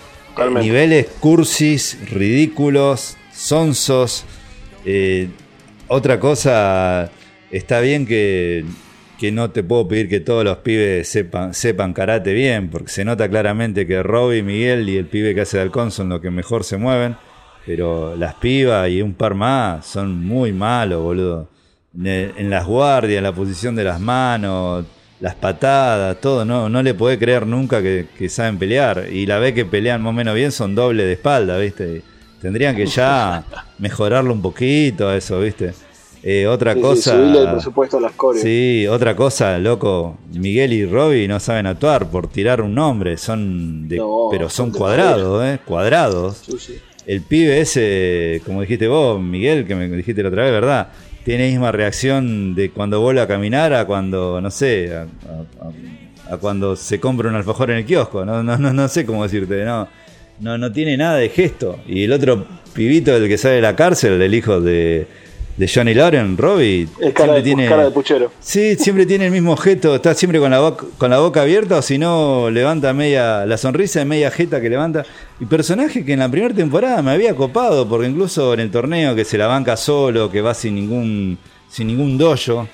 niveles cursis, ridículos, sonsos. Eh, otra cosa, está bien que, que, no te puedo pedir que todos los pibes sepan, sepan karate bien, porque se nota claramente que Robbie, Miguel y el pibe que hace de halcón son los que mejor se mueven, pero las pibas y un par más son muy malos, boludo en las guardias, la posición de las manos, las patadas, todo, no, no le puede creer nunca que, saben pelear. Y la vez que pelean más o menos bien son doble de espalda, ¿viste? Tendrían que ya mejorarlo un poquito eso, ¿viste? Eh, otra cosa. Sí, otra cosa, loco. Miguel y Robbie no saben actuar por tirar un nombre, son de, pero son cuadrados, ¿eh? Cuadrados. El pibe ese, como dijiste vos, Miguel, que me dijiste la otra vez, ¿verdad? Tiene misma reacción de cuando vuelve a caminar a cuando, no sé, a, cuando se compra un alfajor en el kiosco. No, no, no, no sé cómo decirte, no, no, no tiene nada de gesto. Y el otro pibito, el que sale de la cárcel, el hijo de, de Johnny Lauren, Robbie. El cara, de, tiene, cara de puchero. Sí, siempre tiene el mismo objeto, está siempre con la, boca, con la boca abierta o si no levanta media, la sonrisa de media jeta que levanta. Y personaje que en la primera temporada me había copado, porque incluso en el torneo que se la banca solo, que va sin ningún, sin ningún dojo,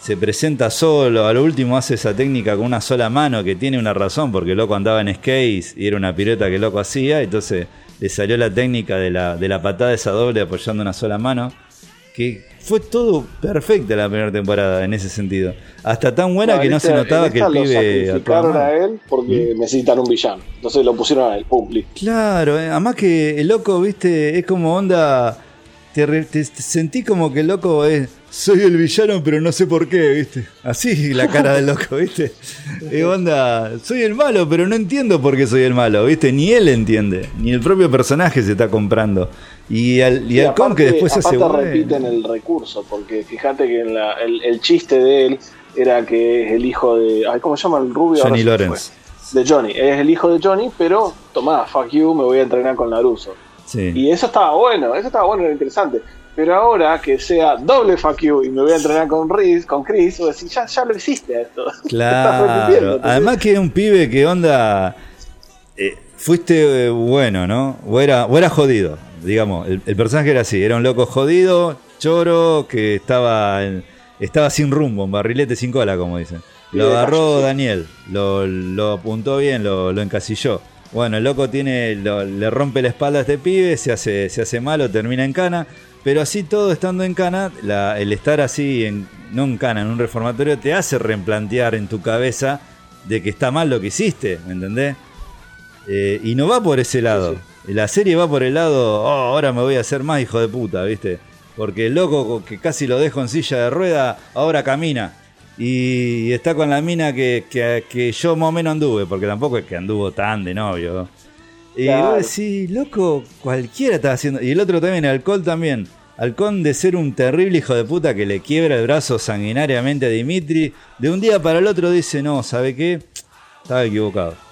se presenta solo, a lo último hace esa técnica con una sola mano que tiene una razón, porque loco andaba en skates y era una pireta que loco hacía, entonces le salió la técnica de la, de la patada esa doble apoyando una sola mano que fue todo perfecto la primera temporada en ese sentido. Hasta tan buena que no se notaba que el pibe actuaba a él porque ¿Mm? necesitan un villano. Entonces lo pusieron a él, público. Claro, eh, además que el loco, viste, es como onda. Te, sentí como que el loco es. Soy el villano, pero no sé por qué, ¿viste? Así la cara del loco, ¿viste? Es onda, soy el malo, pero no entiendo por qué soy el malo, ¿viste? Ni él entiende, ni el propio personaje se está comprando. Y al, y, que después se repiten el recurso, porque fíjate que en el, chiste de él era que es el hijo de. ¿Cómo se llama el rubio? Johnny Lawrence. De Johnny. Es el hijo de Johnny, pero tomá, fuck you, me voy a entrenar con Laruso. Sí. Y eso estaba bueno, eso estaba bueno, era interesante. Pero ahora que sea doble fuck you y me voy a entrenar con Chris, con Chris, decir, ya, ya lo hiciste esto. Claro. Además que es un pibe que onda. Eh, fuiste eh, bueno, ¿no? O era, o era jodido, digamos. El, personaje era así, era un loco jodido, choro, que estaba, estaba sin rumbo, un barrilete sin cola, como dicen. Lo agarró Daniel, lo, lo, apuntó bien, lo, lo encasilló. Bueno, el loco tiene, le rompe la espalda a este pibe, se hace, se hace malo, termina en cana. Pero así todo estando en cana, el estar así, en, no en cana, en un reformatorio, te hace replantear en tu cabeza de que está mal lo que hiciste, ¿me entendés? Eh, y no va por ese lado. La serie va por el lado, oh, ahora me voy a hacer más hijo de puta, ¿viste? Porque el loco que casi lo dejo en silla de rueda, ahora camina. Y está con la mina que, que, yo más o menos anduve, porque tampoco es que anduvo tan de novio. Y claro. vos decís, loco, cualquiera está haciendo. Y el otro también, el alcohol también. Halcón de ser un terrible hijo de puta que le quiebra el brazo sanguinariamente a Dimitri, de un día para el otro dice, no, ¿sabe qué? Estaba equivocado.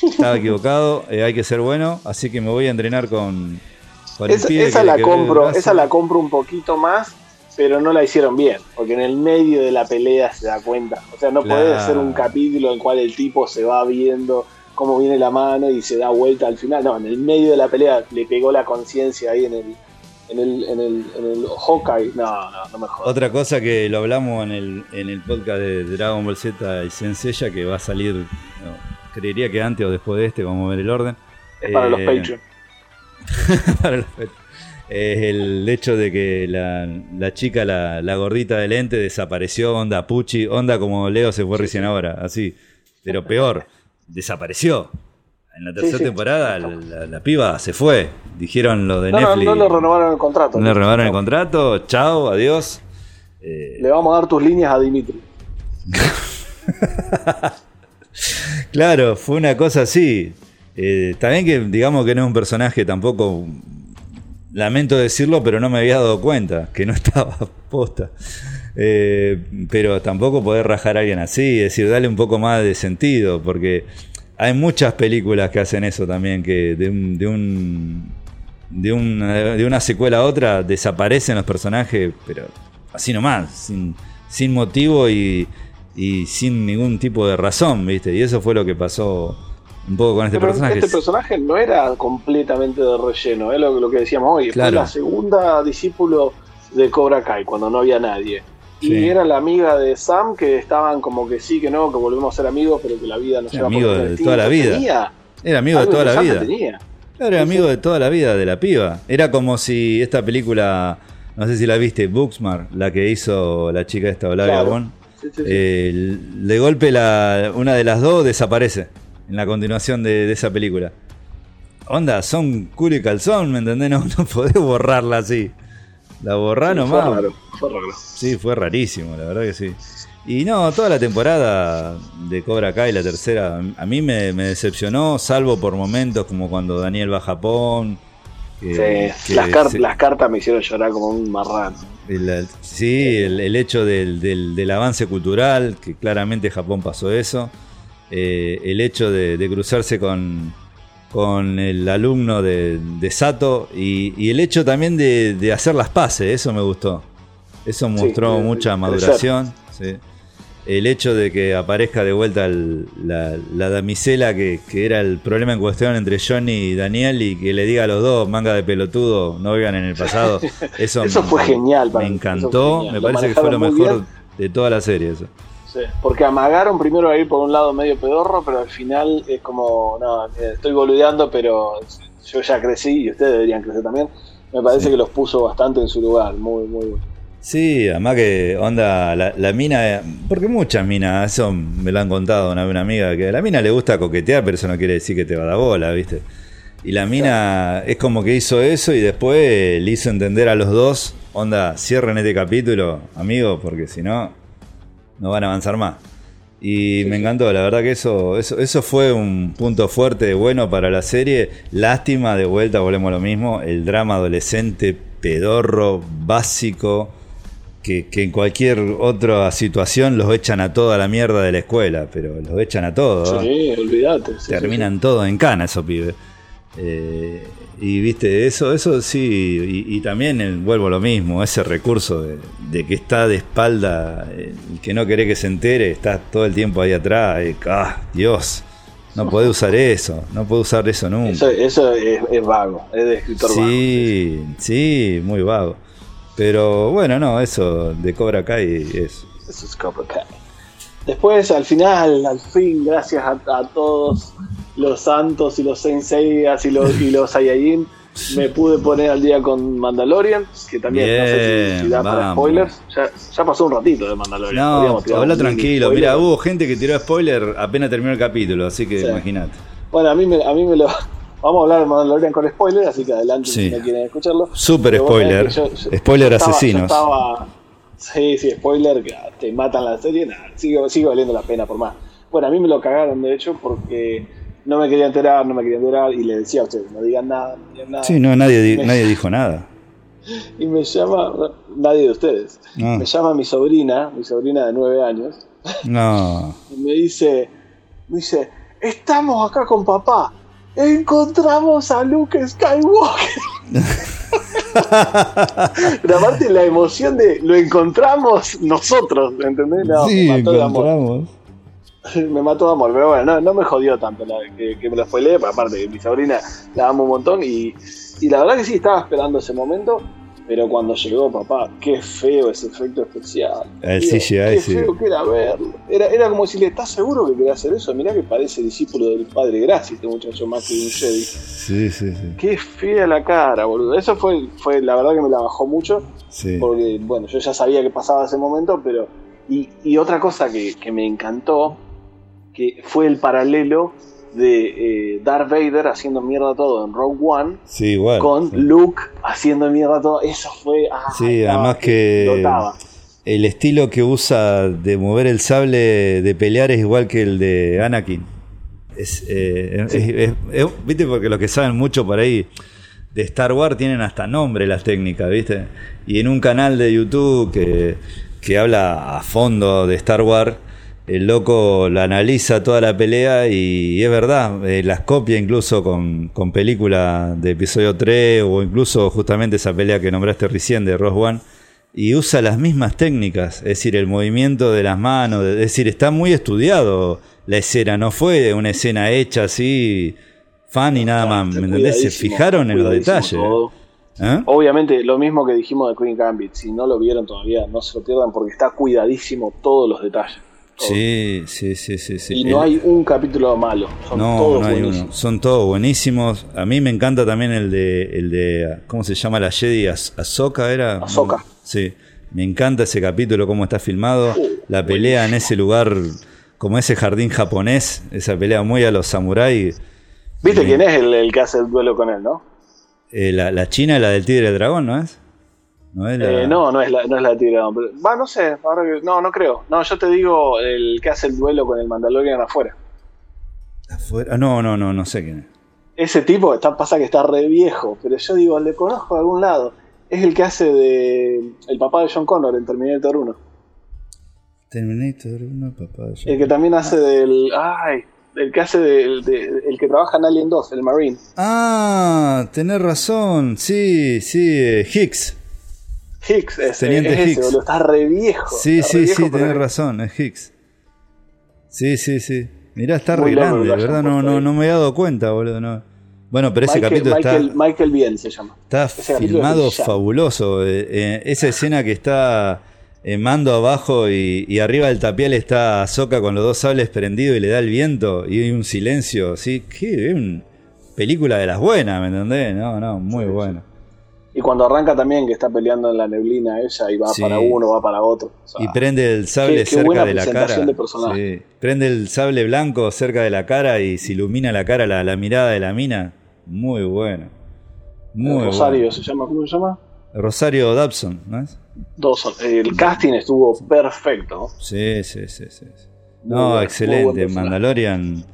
Estaba equivocado, eh, hay que ser bueno, así que me voy a entrenar con, esa, la compro, esa la compro un poquito más, pero no la hicieron bien, porque en el medio de la pelea se da cuenta. O sea, no puede hacer un capítulo en el cual el tipo se va viendo cómo viene la mano y se da vuelta al final. No, en el medio de la pelea le pegó la conciencia ahí en el, en el, en el, en el Hawkeye. No, no, no me jodas. Otra cosa que lo hablamos en el, en el podcast de Dragon Ball Z y Senseiya, que va a salir, creería que antes o después de este, vamos a ver el orden. Es para los eh, Patreon. para los Patreon. Es el hecho de que la, la chica, la, la, gordita del ente, desapareció, onda Puchi, onda como Leo se fue recién ahora, así. Pero peor desapareció. En la tercera temporada la, piba se fue. Dijeron los de Netflix. No, no, le renovaron el contrato. No le renovaron el contrato. Chao, adiós. Eh, le vamos a dar tus líneas a Dimitri. claro, fue una cosa así. Eh, también que digamos que no es un personaje tampoco. Lamento decirlo, pero no me había dado cuenta que no estaba posta. Eh, pero tampoco poder rajar a alguien así, es decir, darle un poco más de sentido, porque hay muchas películas que hacen eso también, que de un, de un de, de una secuela a otra desaparecen los personajes, pero así nomás, sin, sin motivo y, y sin ningún tipo de razón, ¿viste? Y eso fue lo que pasó un poco con este personaje. Este personaje no era completamente de relleno, es lo, lo que decíamos hoy. Fue la segunda discípulo de Cobra Kai, cuando no había nadie. Y era la amiga de Sam que estaban como que sí, que no, que volvemos a ser amigos, pero que la vida nos lleva amigo de toda la vida. Era amigo de toda la vida. Era amigo de toda la vida de la piba. Era como si esta película, no sé si la viste, Booksmart, la que hizo la chica esta, Olavia claro. Eh, de golpe la, una de las dos desaparece en la continuación de, esa película. Onda, son culo y calzón, ¿me entendés? No, no podés borrarla así. La borrá nomás. Fue raro, fue raro. Sí, fue rarísimo, la verdad que sí. Y no, toda la temporada de Cobra Kai, la tercera, a mí me, decepcionó, salvo por momentos como cuando Daniel va a Japón. sí, las, cartas me hicieron llorar como un marrano. Sí, el, hecho del, avance cultural, que claramente Japón pasó eso. Eh, el hecho de cruzarse con, con el alumno de, Sato y, el hecho también de, hacer las paces, eso me gustó. Eso mostró mucha maduración. El hecho de que aparezca de vuelta la, damisela que, era el problema en cuestión entre Johnny y Daniel y que le diga a los dos, manga de pelotudo, no vivan en el pasado. Eso, fue genial. me encantó, me parece que fue lo mejor de toda la serie. Eso porque amagaron primero a ir por un lado medio pedorro, pero al final es como, no, eh, estoy boludeando, pero yo ya crecí y ustedes deberían crecer también. Me parece que los puso bastante en su lugar, muy, muy bueno. Sí, además que onda, la, mina, porque muchas minas, eso me lo han contado una, una amiga, que a la mina le gusta coquetear, pero eso no quiere decir que te va a dar bola, ¿viste? Y la mina es como que hizo eso y después le hizo entender a los dos, onda, cierren este capítulo, amigo, porque si no, no van a avanzar más. Y me encantó, la verdad que eso, eso, eso fue un punto fuerte, bueno para la serie. Lástima, de vuelta volvemos a lo mismo, el drama adolescente, pedorro, básico, que, en cualquier otra situación los echan a toda la mierda de la escuela, pero los echan a todos. Sí, olvídate. Terminan todos en cana esos pibes. Eh, y viste, eso, eso sí, y, también vuelvo a lo mismo, ese recurso de, que está de espalda, eh, el que no quiere que se entere, está todo el tiempo ahí atrás, ah, Dios, no puede usar eso, no puede usar eso nunca. Eso, es, vago, es de escritor sí, vago. Sí, muy vago. Pero bueno, no, eso de Cobra Kai es. Eso es Cobra Kai. Después, al final, al fin, gracias a todos los santos y los Senseias y los, y los Saiyajin, me pude poner al día con Mandalorian, que también no sé si, da para spoilers. Ya, pasó un ratito de Mandalorian. No, habla tranquilo. Mira, hubo gente que tiró spoiler apenas terminó el capítulo, así que imagínate. Bueno, a mí, me, a mí me lo. Vamos a hablar de Mandalorian con spoiler, así que adelante si no quieren escucharlo. Super spoiler. spoiler asesinos. sí, sí, spoiler, que te matan la serie. Nada, sigue, sigue valiendo la pena por más. Bueno, a mí me lo cagaron, de hecho, porque no me quería enterar, no me quería enterar, y le decía a ustedes, no digan nada, no digan nada. Sí, no, nadie, nadie dijo nada. Y me llama, nadie de ustedes, me llama mi sobrina, mi sobrina de nueve años. No. Y me dice, me dice, estamos acá con papá, encontramos a Luke Skywalker. Pero aparte la emoción de lo encontramos nosotros, ¿entendés? No, sí, encontramos. me mató de amor, pero bueno, no, me jodió tanto que, me lo spoileé, aparte que mi sobrina la amo un montón y, la verdad que sí estaba esperando ese momento, pero cuando llegó papá, qué feo ese efecto especial. El CGI, qué feo que era verlo. Era, era como decirle, ¿estás seguro que quería hacer eso? Mirá que parece discípulo del padre Gracia, este muchacho más que un Jedi. Sí, sí, sí. Qué fea la cara, boludo. Eso fue, fue la verdad que me la bajó mucho. Porque, bueno, yo ya sabía que pasaba ese momento, pero. Y, otra cosa que, que me encantó que fue el paralelo de eh, Darth Vader haciendo mierda todo en Rogue One sí, igual, con Luke haciendo mierda todo. Eso fue. Ah, sí, además que el estilo que usa de mover el sable de pelear es igual que el de Anakin. Es, eh, viste, porque los que saben mucho por ahí de Star Wars tienen hasta nombre las técnicas, viste. Y en un canal de YouTube que, que habla a fondo de Star Wars el loco la analiza toda la pelea y es verdad, eh, las copia incluso con, con película de episodio 3 o incluso justamente esa pelea que nombraste recién de Ross One y usa las mismas técnicas, es decir, el movimiento de las manos, es decir, está muy estudiado la escena, no fue una escena hecha así fan y nada más, ¿me entendés? Se fijaron en los detalles. ¿Eh? Obviamente, lo mismo que dijimos de Queen Gambit, si no lo vieron todavía, no se lo pierdan porque está cuidadísimo todos los detalles. Sí, sí, sí, sí, Y no hay un capítulo malo. Son no, todos no hay uno. Son todos buenísimos. A mí me encanta también el de, el de ¿cómo se llama la Jedi? Ahsoka era. Ahsoka. Sí, me encanta ese capítulo, cómo está filmado. Uh, la pelea en ese lugar, como ese jardín japonés, esa pelea muy a los samuráis. ¿Viste quién es el, que hace el duelo con él, no? Eh, la, la china, la del tigre del dragón, ¿no es? No, eh, no, no, es la, no es la Va, no sé, no, no creo. No, yo te digo el que hace el duelo con el Mandalorian afuera. ¿Afuera? No, no, no, no sé quién es. Ese tipo está, pasa que está re viejo, pero yo digo, le conozco de algún lado. Es el que hace de el papá de John Connor en Terminator 1. Terminator 1, papá de John El que también hace del. Ay, el que hace del el que trabaja en Alien 2, el Marine. Ah, tenés razón, sí, sí, eh, Hicks. Hicks es, Teniente es Hicks. está re viejo. Sí, sí, sí, tenés razón, es Hicks. Sí, sí, sí. Mirá, está re grande, de verdad, no, no, no me he dado cuenta, boludo. No. Bueno, pero ese capítulo está. Michael Bien se llama. Está filmado fabuloso. Eh, eh, esa escena que está en mando abajo y, arriba del tapial está Soca con los dos sables prendidos y le da el viento y hay un silencio. Sí, qué película de las buenas, ¿me entendés? No, no, muy buena. Y cuando arranca también, que está peleando en la neblina ella y va para uno, va para otro. y prende el sable cerca de la cara. Prende el sable blanco cerca de la cara y se ilumina la cara, la, mirada de la mina. Muy bueno. Muy Rosario se llama, ¿cómo se llama? Rosario Dobson, ¿no es? El casting estuvo perfecto. Sí, sí, sí, sí. No, excelente. Mandalorian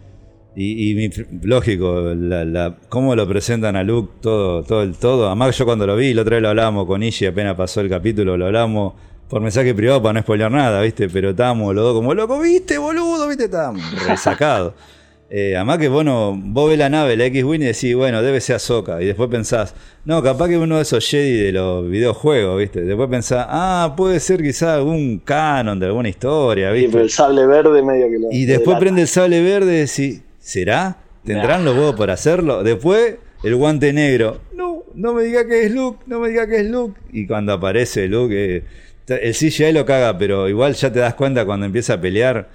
y, lógico, la, cómo lo presentan a Luke, todo, todo el todo. Además, yo cuando lo vi, la otra vez lo hablábamos con Ishi, apenas pasó el capítulo, lo hablamos. por mensaje privado para no spoiler nada, ¿viste? Pero estábamos los dos como, loco, ¿viste, boludo? ¿Viste? Estábamos resacados. Eh, además que bueno, vos ves la nave, la X-Wing y decís, bueno, debe ser Ahsoka. Y después pensás, no, capaz que uno de esos Jedi de los videojuegos, ¿viste? Después pensás, ah, puede ser quizás algún canon de alguna historia, ¿viste? Sí, pero el sable verde medio que lo. Y después prende el sable verde y decís, ¿será? ¿Tendrán los huevos para hacerlo? Después, el guante negro, no, no me diga que es Luke, no me diga que es Luke. Y cuando aparece Luke, eh, el CGI lo caga, pero igual ya te das cuenta cuando empieza a pelear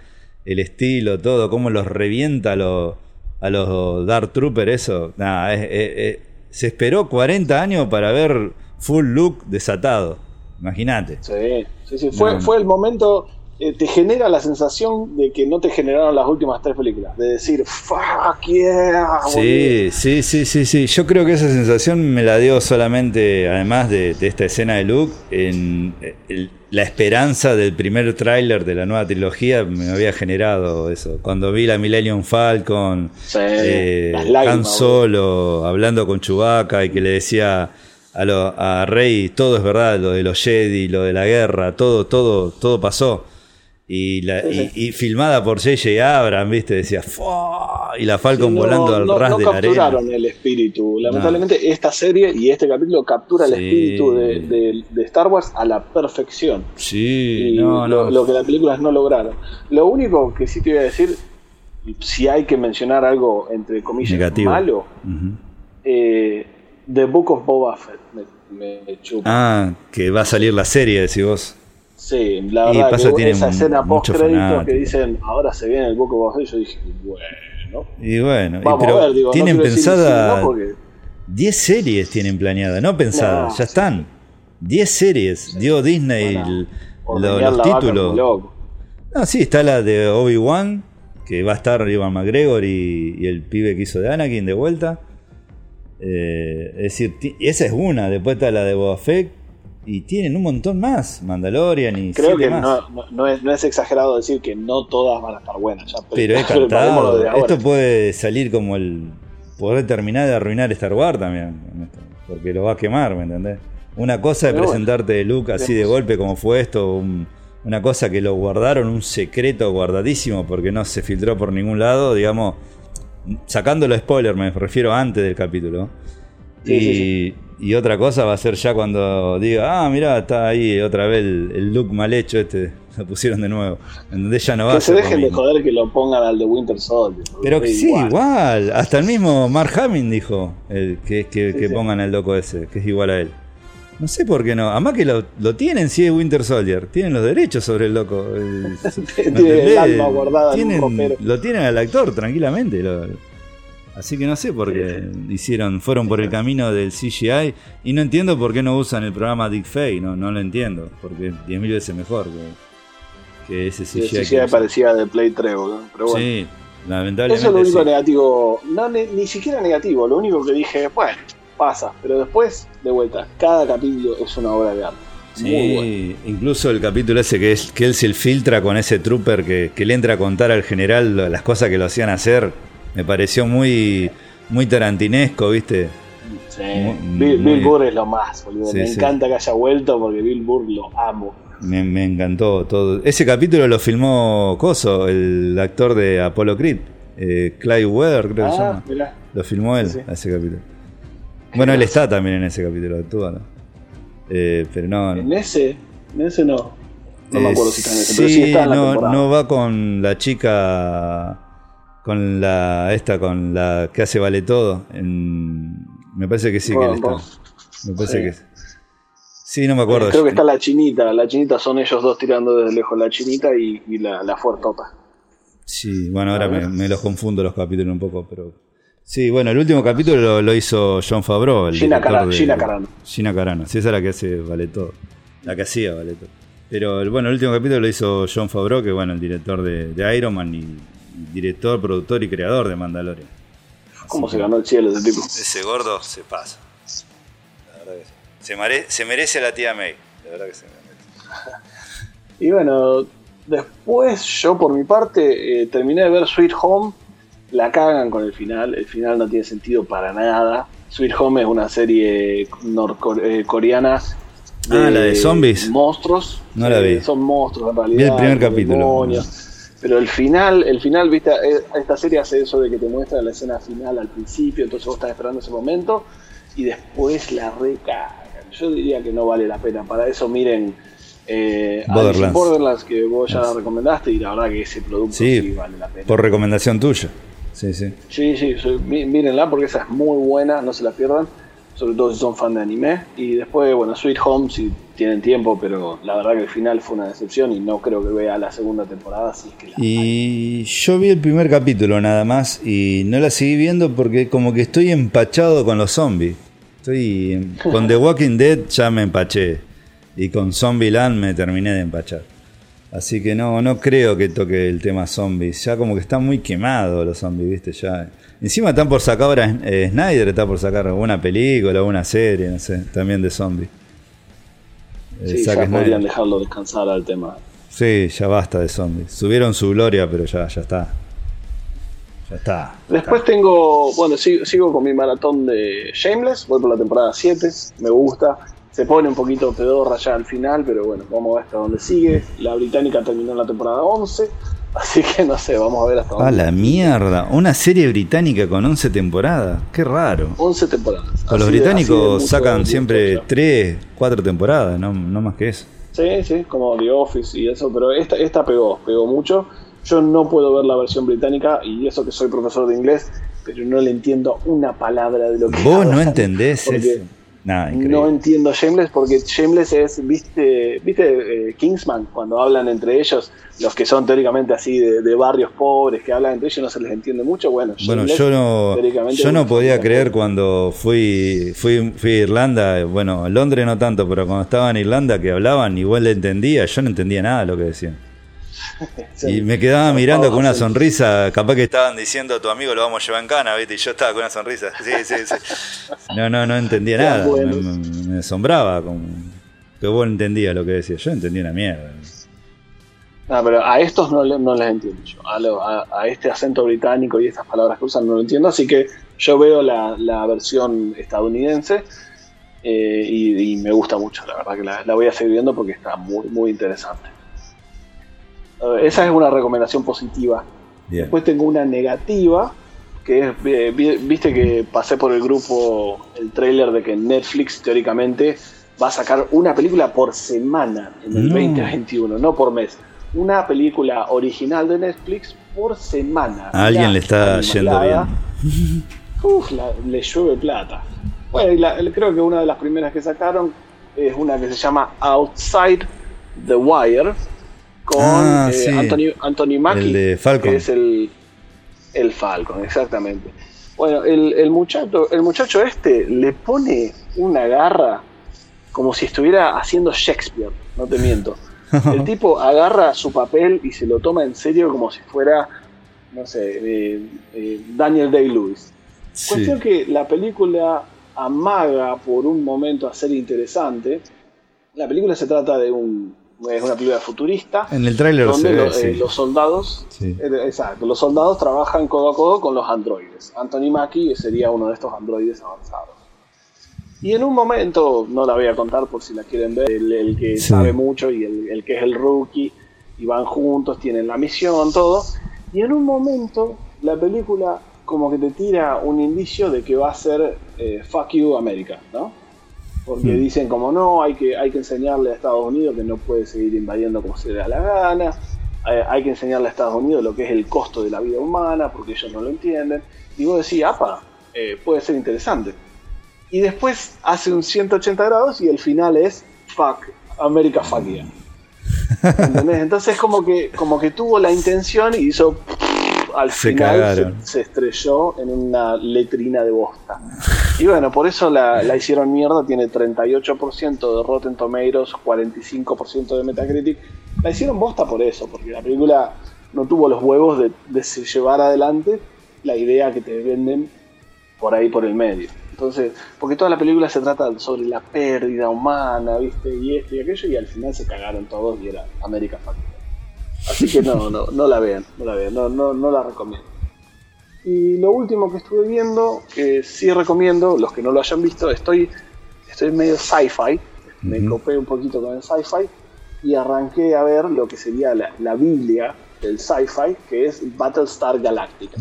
el estilo, todo, cómo los revienta a los, a los Dark Trooper, eso. Nada, se esperó 40 años para ver full look desatado. Imagínate. Sí, sí, sí. Fue, fue el momento eh, te genera la sensación de que no te generaron las últimas tres películas. De decir, fuck yeah. Sí, sí, sí, sí, sí. Yo creo que esa sensación me la dio solamente, además de, esta escena de Luke, en la esperanza del primer tráiler de la nueva trilogía me había generado eso. Cuando vi la Millennium Falcon, eh, Han Solo hablando con Chewbacca y que le decía a, lo, a Rey, todo es verdad, lo de los Jedi, lo de la guerra, todo, todo, todo pasó. Y, la, y, filmada por J.J. Abrams, ¿viste? Decía, y la Falcon volando al ras de la arena. capturaron el espíritu. Lamentablemente, esta serie y este capítulo captura el espíritu de, Star Wars a la perfección. Sí, no, lo, lo, que las películas no lograron. Lo único que sí te voy a decir, si hay que mencionar algo entre comillas malo, eh, The Book of Boba Fett me, me chupa. Ah, que va a salir la serie, decís vos. Sí, la verdad que esa escena post crédito que dicen ahora se viene el Book of yo dije, bueno. Y bueno, pero tienen pensada 10 series tienen planeadas, no pensadas, ya están. 10 series, dio Disney los títulos. No, sí, está la de Obi-Wan, que va a estar Ivan McGregor y, el pibe que hizo de Anakin de vuelta. Eh, es decir, esa es una, después está la de Boba Fett, y tienen un montón más, Mandalorian y Creo que No, no, es, no, es, exagerado decir que no todas van a estar buenas. Ya, pero, es cantado. Esto puede salir como el poder terminar de arruinar Star Wars también. Porque lo va a quemar, ¿me entendés? Una cosa es presentarte de Luke así de golpe como fue esto, una cosa que lo guardaron, un secreto guardadísimo porque no se filtró por ningún lado, digamos, sacando los spoilers, me refiero antes del capítulo. y, y otra cosa va a ser ya cuando diga, ah, mira, está ahí otra vez el, look mal hecho este, lo pusieron de nuevo. En donde ya no va que se dejen de joder que lo pongan al de Winter Soldier. Pero que sí, igual. Hasta el mismo Mark Hamill dijo el, que, que, que pongan al loco ese, que es igual a él. No sé por qué no. Además que lo, lo tienen si es Winter Soldier. Tienen los derechos sobre el loco. Tiene el alma guardada tienen, Lo tienen al actor tranquilamente. Lo, Así que no sé por qué hicieron, fueron por el camino del CGI y no entiendo por qué no usan el programa Dick no, no lo entiendo, porque es 10.000 veces mejor que, ese CGI. El CGI parecía de Play 3, pero bueno. Sí, lamentablemente. Eso es lo único negativo, no, ni, siquiera negativo, lo único que dije, bueno, pasa, pero después, de vuelta, cada capítulo es una obra de arte. Sí, incluso el capítulo ese que, es, que él se filtra con ese trooper que, que le entra a contar al general las cosas que lo hacían hacer me pareció muy, muy tarantinesco, ¿viste? Sí. Bill, Burr es lo más, boludo. me encanta que haya vuelto porque Bill Burr lo amo. Me, encantó todo. Ese capítulo lo filmó Coso, el actor de Apollo Creed. Eh, Clyde Weather, creo que se ah, llama. Lo filmó él, ese capítulo. Bueno, él está también en ese capítulo, actúa, ¿no? Eh, pero no. En ese, en ese no. No me acuerdo si está en ese, pero sí está en la no, no va con la chica con la esta con la que hace vale todo me parece que sí que él está. Me parece sí. que sí no me acuerdo creo que está la chinita. La chinita son ellos dos tirando desde lejos la chinita y, y la, la fuertota sí bueno ahora me, los confundo los capítulos un poco pero sí bueno el último capítulo lo, hizo John Favreau el Gina, Gina Carano. Gina Carano. Sí esa es la que hace vale todo. La que hacía vale todo. Pero bueno el último capítulo lo hizo John Favreau que bueno el director de, de Iron Man y director, productor y creador de Mandalorian. ¿Cómo se ganó el cielo ese tipo? Ese gordo se pasa. La verdad que se, merece, se merece a la tía May. La verdad que se merece. y bueno, después yo por mi parte eh, terminé de ver Sweet Home. La cagan con el final. El final no tiene sentido para nada. Sweet Home es una serie norcoreana ah, la de zombies. Monstruos. No la vi. Son monstruos en realidad. Vi el primer capítulo. Pero el final, el final, viste, eh, esta serie hace eso de que te muestra la escena final al principio, entonces vos estás esperando ese momento y después la recargan. Yo diría que no vale la pena. Para eso miren eh, Borderlands. que vos ya la recomendaste y la verdad que ese producto sí, vale la pena. Por recomendación tuya. Sí, sí. Sí, sí, mírenla porque esa es muy buena, no se la pierdan sobre todo si son fan de anime. Y después, bueno, Sweet Home si tienen tiempo, pero la verdad que el final fue una decepción y no creo que vea la segunda temporada. Así que y yo vi el primer capítulo nada más y no la seguí viendo porque como que estoy empachado con los zombies. Estoy con The Walking Dead ya me empaché y con Zombieland me terminé de empachar. Así que no, no creo que toque el tema zombies. Ya como que están muy quemados los zombies, ¿viste? Ya Encima están por sacar ahora, eh, Snyder está por sacar una película, una serie, no sé, también de zombies. Eh, sí, ya podrían dejarlo descansar al tema. Sí, ya basta de zombies. Subieron su gloria, pero ya, ya está. Ya está. Después tengo, bueno, sigo, sigo, con mi maratón de Shameless, voy por la temporada 7, me gusta. Se pone un poquito pedorra ya al final, pero bueno, vamos a ver hasta dónde sigue. La británica terminó en la temporada 11. Así que no sé, vamos a ver hasta dónde. A la mierda, una serie británica con 11 temporadas, qué raro. 11 temporadas. los británicos sacan siempre 3, 4 temporadas, no, no más que eso. Sí, sí, como The Office y eso, pero esta, esta pegó, pegó mucho. Yo no puedo ver la versión británica y eso que soy profesor de inglés, pero no le entiendo una palabra de lo que Vos no entendés eso no entiendo Shameless porque Shameless es, viste, viste eh, Kingsman, cuando hablan entre ellos, los que son teóricamente así de, barrios pobres, que hablan entre ellos no se les entiende mucho. Bueno, bueno yo no, yo no podía creer cuando fui, fui, fui a Irlanda, bueno, Londres no tanto, pero cuando estaba en Irlanda que hablaban, igual le entendía, yo no entendía nada de lo que decían. y me quedaba mirando con una sonrisa, capaz que estaban diciendo tu amigo lo vamos a llevar en cana, ¿viste? Y yo estaba con una sonrisa. Sí, sí, sí. No, no, no entendía nada. Me, asombraba que vos entendías lo que decía. Yo entendía una mierda. No, pero a estos no, no les entiendo yo. A, este acento británico y estas palabras que usan no lo entiendo. Así que yo veo la, versión estadounidense eh, y, me gusta mucho. La verdad que la, la voy a seguir viendo porque está muy, muy interesante. Eh, esa es una recomendación positiva. Después tengo una negativa, que es, eh, viste que pasé por el grupo el trailer de que Netflix teóricamente va a sacar una película por semana en el 2021, no por mes. Una película original de Netflix por semana. A alguien le está yendo bien. Uf, le llueve plata. Bueno, creo que una de las primeras que sacaron es una que se llama Outside the Wire, con ah, eh, Anthony, Mackie, que es el, el Falcon, exactamente. Bueno, el, el, muchacho, el muchacho este le pone una garra como si estuviera haciendo Shakespeare, no te miento. El tipo agarra su papel y se lo toma en serio como si fuera, no sé, eh, eh, Daniel Day-Lewis. Cuestión que la película amaga por un momento a ser interesante. La película se trata de un, es una película futurista. En el tráiler donde eh, los soldados, eh, exacto, los soldados trabajan codo a codo con los androides. Anthony Mackie sería uno de estos androides avanzados. Y en un momento, no la voy a contar por si la quieren ver, el, que sabe mucho y el, que es el rookie, y van juntos, tienen la misión, todo. Y en un momento, la película como que te tira un indicio de que va a ser eh, Fuck You America, ¿no? Porque mm. dicen como no, hay que, hay que enseñarle a Estados Unidos que no puede seguir invadiendo como se le da la gana, hay, que enseñarle a Estados Unidos lo que es el costo de la vida humana, porque ellos no lo entienden. Y vos decís, apa, eh, puede ser interesante. Y después hace un 180 grados y el final es fuck, América fuck yeah. Entonces como que, como que tuvo la intención y hizo al final se, estrelló en una letrina de bosta. Y bueno, por eso la, hicieron mierda, tiene 38% de Rotten Tomatoes, 45% de Metacritic. La hicieron bosta por eso, porque la película no tuvo los huevos de, de llevar adelante la idea que te venden por ahí por el medio. Entonces, porque toda la película se trata sobre la pérdida humana, ¿viste? Y esto y aquello, y al final se cagaron todos y era América Factory. Así que no, no, no la vean, no la vean, no, no, no la recomiendo. Y lo último que estuve viendo, que sí recomiendo, los que no lo hayan visto, estoy, estoy medio sci-fi, me copé un poquito con el sci-fi y arranqué a ver lo que sería la, Biblia del sci-fi, que es Battlestar Galactica.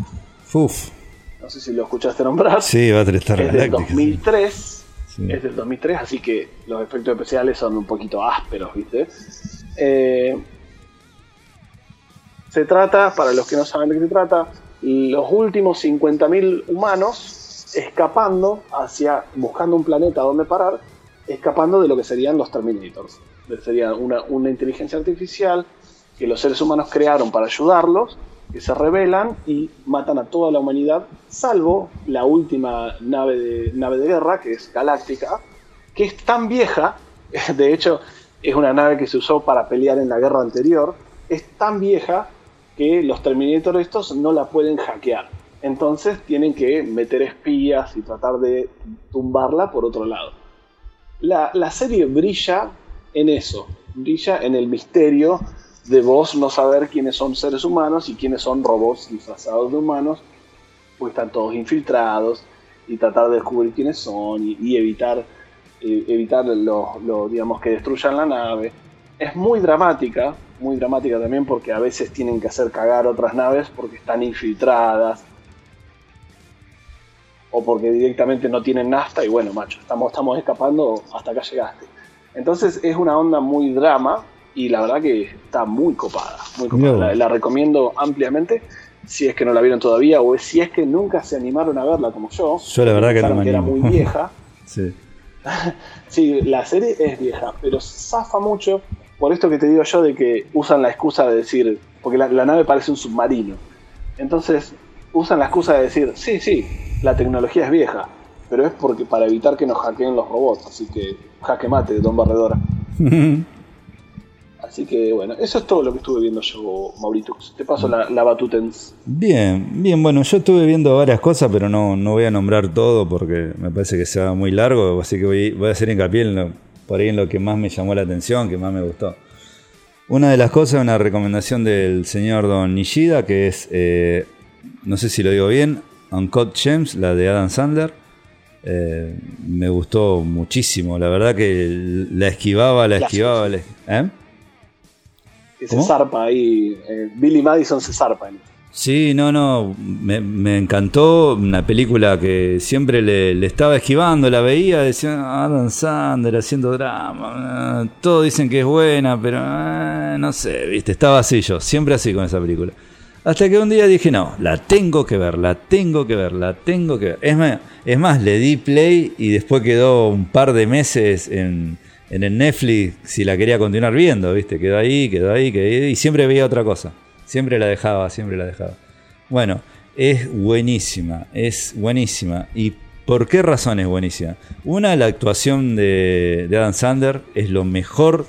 Uf. No sé si lo escuchaste nombrar. Sí, Battlestar Galactica. Es del 2003. Es del 2003, así que los efectos especiales son un poquito ásperos, ¿viste? Eh, se trata, para los que no saben de qué se trata, los últimos 50.000 humanos escapando hacia, buscando un planeta donde parar, escapando de lo que serían los Terminators. Sería una, una inteligencia artificial que los seres humanos crearon para ayudarlos, que se rebelan y matan a toda la humanidad, salvo la última nave de, nave de guerra, que es Galáctica, que es tan vieja, de hecho es una nave que se usó para pelear en la guerra anterior, es tan vieja que los Terminator estos no la pueden hackear. Entonces tienen que meter espías y tratar de tumbarla por otro lado. La, la serie brilla en eso, brilla en el misterio de vos no saber quiénes son seres humanos y quiénes son robots disfrazados de humanos, pues están todos infiltrados y tratar de descubrir quiénes son y, evitar, eh, evitar lo, digamos, que destruyan la nave. Es muy dramática, muy dramática también porque a veces tienen que hacer cagar otras naves porque están infiltradas o porque directamente no tienen nafta y bueno, macho, estamos, estamos escapando, hasta acá llegaste. Entonces es una onda muy drama y la verdad que está muy copada, muy copada. La, recomiendo ampliamente si es que no la vieron todavía o si es que nunca se animaron a verla como yo. Yo la verdad que no me era muy vieja. sí. sí, la serie es vieja, pero zafa mucho por esto que te digo yo de que usan la excusa de decir, porque la, nave parece un submarino. Entonces usan la excusa de decir, sí, sí, la tecnología es vieja, pero es porque para evitar que nos hackeen los robots, así que jaque mate, Don Barredora. así que bueno, eso es todo lo que estuve viendo yo, Maurito. Te paso la, la batutens. Bien, bien, bueno, yo estuve viendo varias cosas, pero no, no voy a nombrar todo porque me parece que sea muy largo, así que voy, voy a hacer hincapié en lo, por ahí en lo que más me llamó la atención, que más me gustó. Una de las cosas una recomendación del señor Don Nishida, que es, eh, no sé si lo digo bien, Uncut Gems, la de Adam Sandler. Eh, me gustó muchísimo, la verdad que la esquivaba, la esquivaba. ¿eh? se zarpa ahí, Billy Madison se zarpa en Sí, no, no, me, encantó una película que siempre le, estaba esquivando, la veía, decía, Adam Sandler haciendo drama, todos dicen que es buena, pero eh, no sé, viste, estaba así yo, siempre así con esa película. Hasta que un día dije, no, la tengo que ver, la tengo que ver, la tengo que ver. Es más, es más le di play y después quedó un par de meses en, en el Netflix si la quería continuar viendo, viste, quedó ahí, quedó ahí, quedó ahí, y siempre veía otra cosa. Siempre la dejaba, siempre la dejaba. Bueno, es buenísima, es buenísima. ¿Y por qué razón es buenísima? Una, la actuación de, Adam Sander es lo mejor,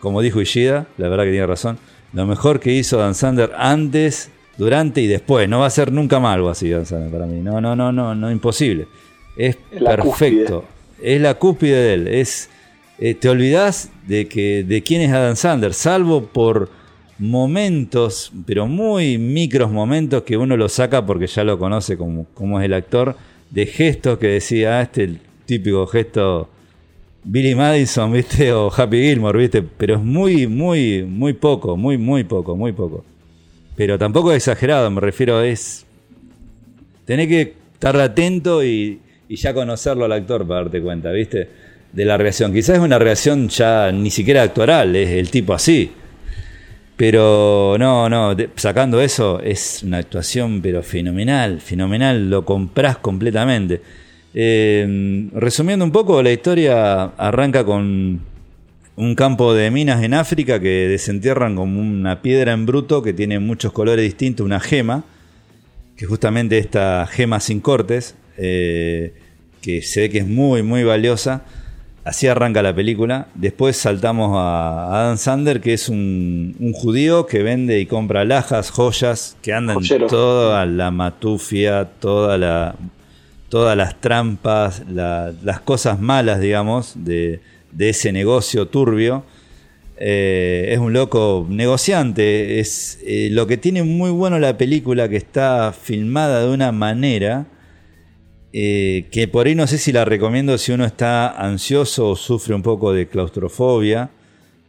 como dijo Ishida, la verdad que tiene razón, lo mejor que hizo Adam Sander antes, durante y después. No va a ser nunca más algo así Adam Sander para mí. No, no, no, no, no, imposible. Es, perfecto. Es la cúspide de él. Es, eh, te olvidas de, que, de quién es Adam Sander, salvo por momentos, pero muy micros momentos que uno lo saca porque ya lo conoce como, es el actor, de gestos que decía, ah, este el típico gesto Billy Madison, ¿viste? O Happy Gilmore, ¿viste? Pero es muy, muy, muy poco, muy, muy poco, muy poco. Pero tampoco es exagerado, me refiero, es... Tenés que estar atento y, y ya conocerlo al actor para darte cuenta, ¿viste? De la reacción. Quizás es una reacción ya ni siquiera actoral, es el tipo así. Pero no, no, sacando eso, es una actuación pero fenomenal, fenomenal, lo compras completamente. Eh, resumiendo un poco, la historia arranca con un campo de minas en África que desentierran como una piedra en bruto que tiene muchos colores distintos, una gema, que justamente esta gema sin cortes, eh, que se ve que es muy, muy valiosa Así arranca la película. Después saltamos a Adam Sander, que es un, judío que vende y compra lajas, joyas, que andan toda la matufia, toda la, todas las trampas, las cosas malas, digamos, de, ese negocio turbio. Eh, es un loco negociante. Es eh, lo que tiene muy bueno la película, que está filmada de una manera eh, que por ahí no sé si la recomiendo si uno está ansioso o sufre un poco de claustrofobia,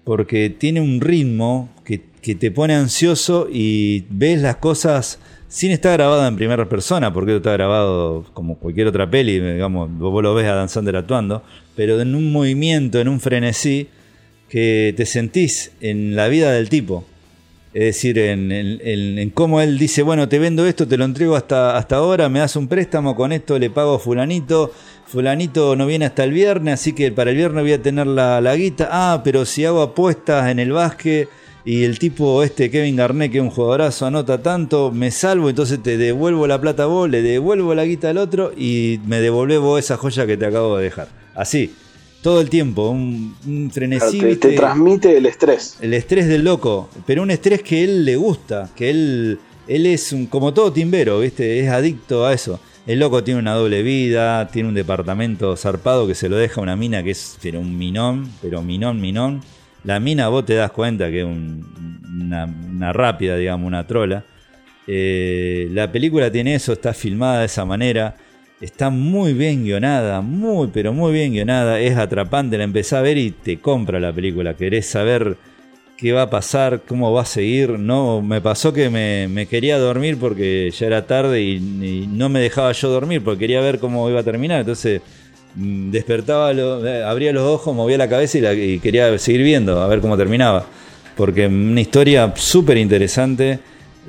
porque tiene un ritmo que, te pone ansioso y ves las cosas sin estar grabada en primera persona, porque está grabado como cualquier otra peli, digamos, vos lo ves a Dan Sander actuando, pero en un movimiento, en un frenesí, que te sentís en la vida del tipo. Es decir, en, cómo él dice, bueno, te vendo esto, te lo entrego hasta, hasta ahora, me das un préstamo, con esto le pago a fulanito, fulanito no viene hasta el viernes, así que para el viernes voy a tener la, la guita. Ah, pero si hago apuestas en el básquet y el tipo este Kevin Garnett, que es un jugadorazo, anota tanto, me salvo, entonces te devuelvo la plata a vos, le devuelvo la guita al otro y me devolvé vos esa joya que te acabo de dejar. Así todo el tiempo, un, frenesí. te, transmite el estrés. El estrés del loco, pero un estrés que él le gusta, que él, él es un, como todo timbero, ¿viste? es adicto a eso. El loco tiene una doble vida, tiene un departamento zarpado que se lo deja una mina que es pero un minón, pero minón, minón. La mina vos te das cuenta que es una, rápida, digamos, una trola. Eh, la película tiene eso, está filmada de esa manera Está muy bien guionada, muy, pero muy bien guionada. Es atrapante, la empecé a ver y te compra la película. Querés saber qué va a pasar, cómo va a seguir. No, me pasó que me, quería dormir porque ya era tarde y, no me dejaba yo dormir porque quería ver cómo iba a terminar. Entonces mm, despertaba, eh, abría los ojos, movía la cabeza y, y quería seguir viendo, a ver cómo terminaba. Porque una historia súper interesante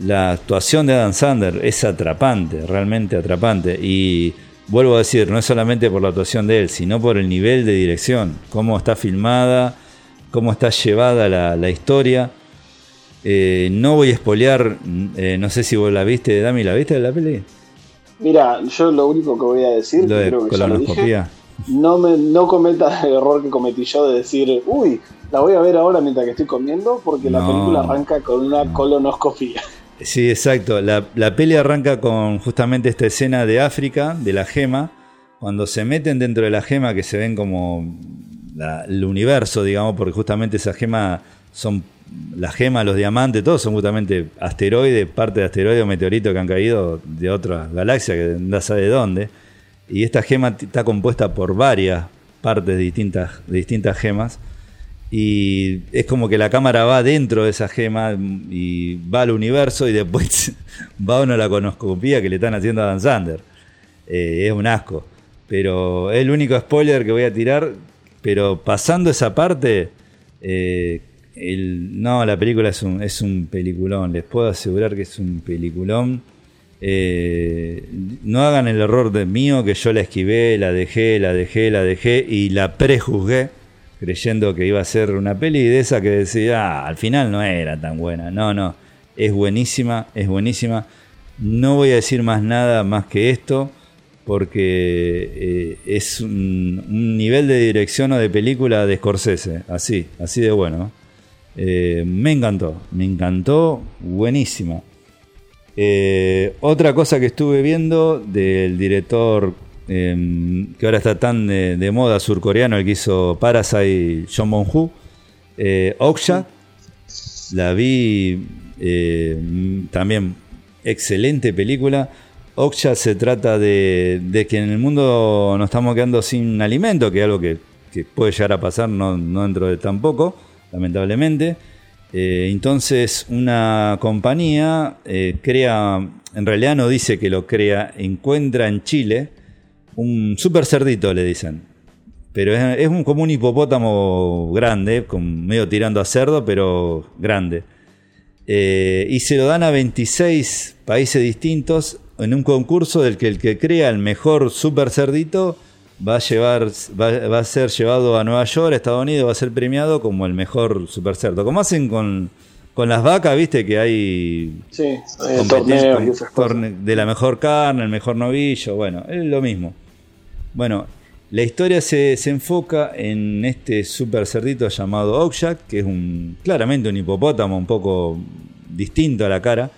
la actuación de Adam Sander es atrapante, realmente atrapante. Y vuelvo a decir, no es solamente por la actuación de él, sino por el nivel de dirección, cómo está filmada, cómo está llevada la, historia. Eh, no voy a espolear, eh, no sé si vos la viste, Dami, ¿la viste de la peli? Mira, yo lo único que voy a decir, lo de creo que no, me, no cometa el error que cometí yo de decir, uy, la voy a ver ahora mientras que estoy comiendo, porque la película arranca con una colonoscopía. Sí, exacto. La, la, peli arranca con justamente esta escena de África, de la gema, cuando se meten dentro de la gema que se ven como el universo, digamos, porque justamente esa gema son la gema, los diamantes, todos son justamente asteroides, parte de asteroides o meteoritos que han caído de otras galaxias, que no sabe de dónde. Y esta gema está compuesta por varias partes distintas, de distintas gemas y es como que la cámara va dentro de esa gema y va al universo y después va a una la conoscopía que le están haciendo a Dan Sander. Eh, es un asco. Pero es el único spoiler que voy a tirar. Pero pasando esa parte, eh, no, la película es un, es un peliculón. Les puedo asegurar que es un peliculón. Eh, no hagan el error de mío que yo la esquivé, la dejé, la dejé, la dejé y la prejuzgué creyendo que iba a ser una peli de esa que decía, ah, al final no era tan buena. No, no, es buenísima, es buenísima. No voy a decir más nada más que esto, porque eh, es un, nivel de dirección o de película de Scorsese, así, así de bueno. Eh, me encantó, me encantó, buenísima. Eh, otra cosa que estuve viendo del director Em, que ahora está tan de, moda surcoreano, el que hizo Parasite, John Bong-Hu, eh, Oksha, la vi eh, también excelente película. Oksha se trata de, que en el mundo nos estamos quedando sin alimento, que es algo que, puede llegar a pasar no, dentro de tan poco, lamentablemente. Eh, entonces una compañía crea, en realidad no dice que lo crea, encuentra en Chile un super cerdito, le dicen. Pero es, un, como un hipopótamo grande, con, medio tirando a cerdo, pero grande. Eh, y se lo dan a 26 países distintos en un concurso del que el que crea el mejor super cerdito va a, llevar, va, a ser llevado a Nueva York, a Estados Unidos, va a ser premiado como el mejor super cerdo. Como hacen con, con las vacas, viste que hay sí, eh, torneos de la mejor carne, el mejor novillo, bueno, es lo mismo. Bueno, la historia se, enfoca en este super cerdito llamado Okjak, que es un claramente un hipopótamo un poco distinto a la cara,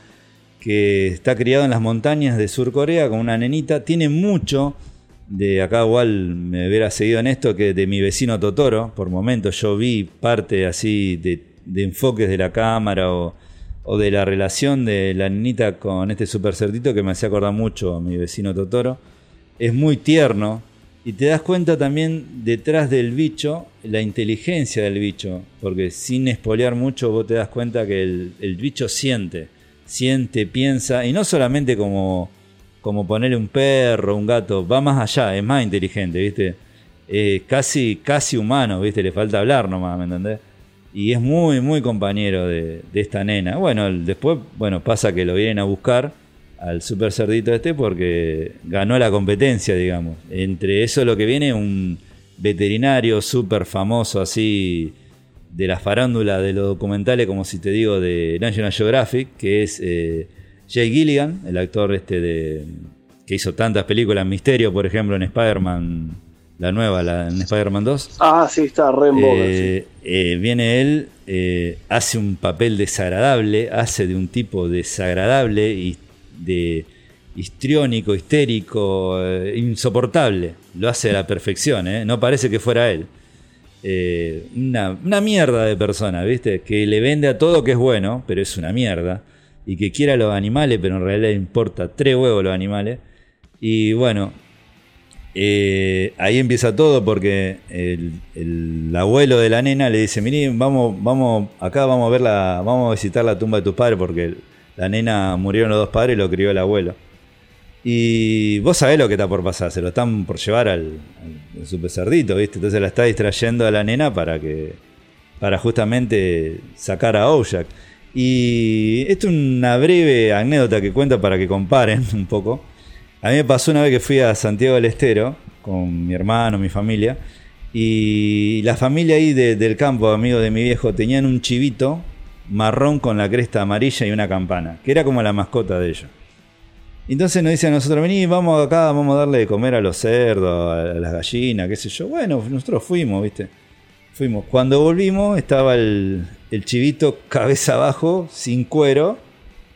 que está criado en las montañas de Sur Corea con una nenita. Tiene mucho de acá igual me hubiera seguido en esto que de mi vecino Totoro. Por momentos yo vi parte así de, enfoques de la cámara o, o, de la relación de la nenita con este super cerdito que me hacía acordar mucho a mi vecino Totoro. Es muy tierno y te das cuenta también detrás del bicho, la inteligencia del bicho, porque sin espolear mucho vos te das cuenta que el, bicho siente, siente, piensa, y no solamente como, como ponerle un perro, un gato, va más allá, es más inteligente, ¿viste? casi, casi humano, ¿viste? Le falta hablar nomás, ¿me entendés? Y es muy, muy compañero de, de esta nena. Bueno, después, bueno, pasa que lo vienen a buscar al super cerdito este porque ganó la competencia, digamos. Entre eso lo que viene un veterinario súper famoso así de la farándula de los documentales, como si te digo, de National Geographic, que es eh, Jay Gilligan, el actor este de que hizo tantas películas, Misterio, por ejemplo, en Spider-Man, la nueva, la, en Spider-Man 2. Ah, sí, está re eh, eh, viene él, hace un papel desagradable, hace de un tipo desagradable y de histriónico, histérico, eh, insoportable. Lo hace a la perfección, ¿eh? no parece que fuera él. Eh, una, mierda de persona, ¿viste? Que le vende a todo que es bueno, pero es una mierda. Y que quiera los animales, pero en realidad le importa tres huevos los animales. Y bueno, ahí empieza todo porque el, abuelo de la nena le dice, mire, vamos, vamos, acá vamos a ver la, vamos a visitar la tumba de tu padre porque la nena murieron los dos padres y lo crió el abuelo. Y vos sabés lo que está por pasar, se lo están por llevar al, super cerdito, ¿viste? Entonces la está distrayendo a la nena para que. para justamente sacar a Ojak. Y esto es una breve anécdota que cuento para que comparen un poco. A mí me pasó una vez que fui a Santiago del Estero con mi hermano, mi familia. Y la familia ahí del campo, amigo de mi viejo, tenían un chivito marrón con la cresta amarilla y una campana, que era como la mascota de ellos. Entonces nos dice a nosotros, vení, vamos acá, vamos a darle de comer a los cerdos, a las gallinas, qué sé yo. Bueno, nosotros fuimos, ¿viste? Fuimos. Cuando volvimos estaba el, chivito cabeza abajo, sin cuero,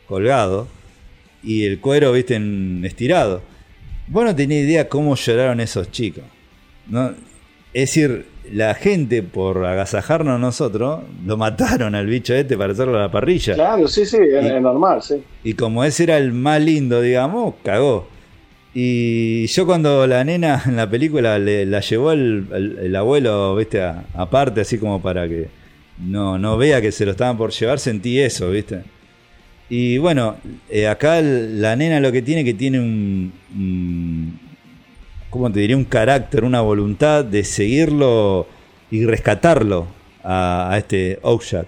colgado, y el cuero, ¿viste? Estirado. Vos no tenés idea cómo lloraron esos chicos. ¿no? Es decir, la gente, por agasajarnos a nosotros, lo mataron al bicho este para hacerlo a la parrilla. Claro, sí, sí, es normal, sí. Y como ese era el más lindo, digamos, cagó. Y yo cuando la nena en la película le, la llevó el, abuelo, viste, aparte, así como para que no, no vea que se lo estaban por llevar, sentí eso, viste. Y bueno, eh, acá la nena lo que tiene que tiene un ¿cómo te diría? Un carácter, una voluntad de seguirlo y rescatarlo a, este Oakshot.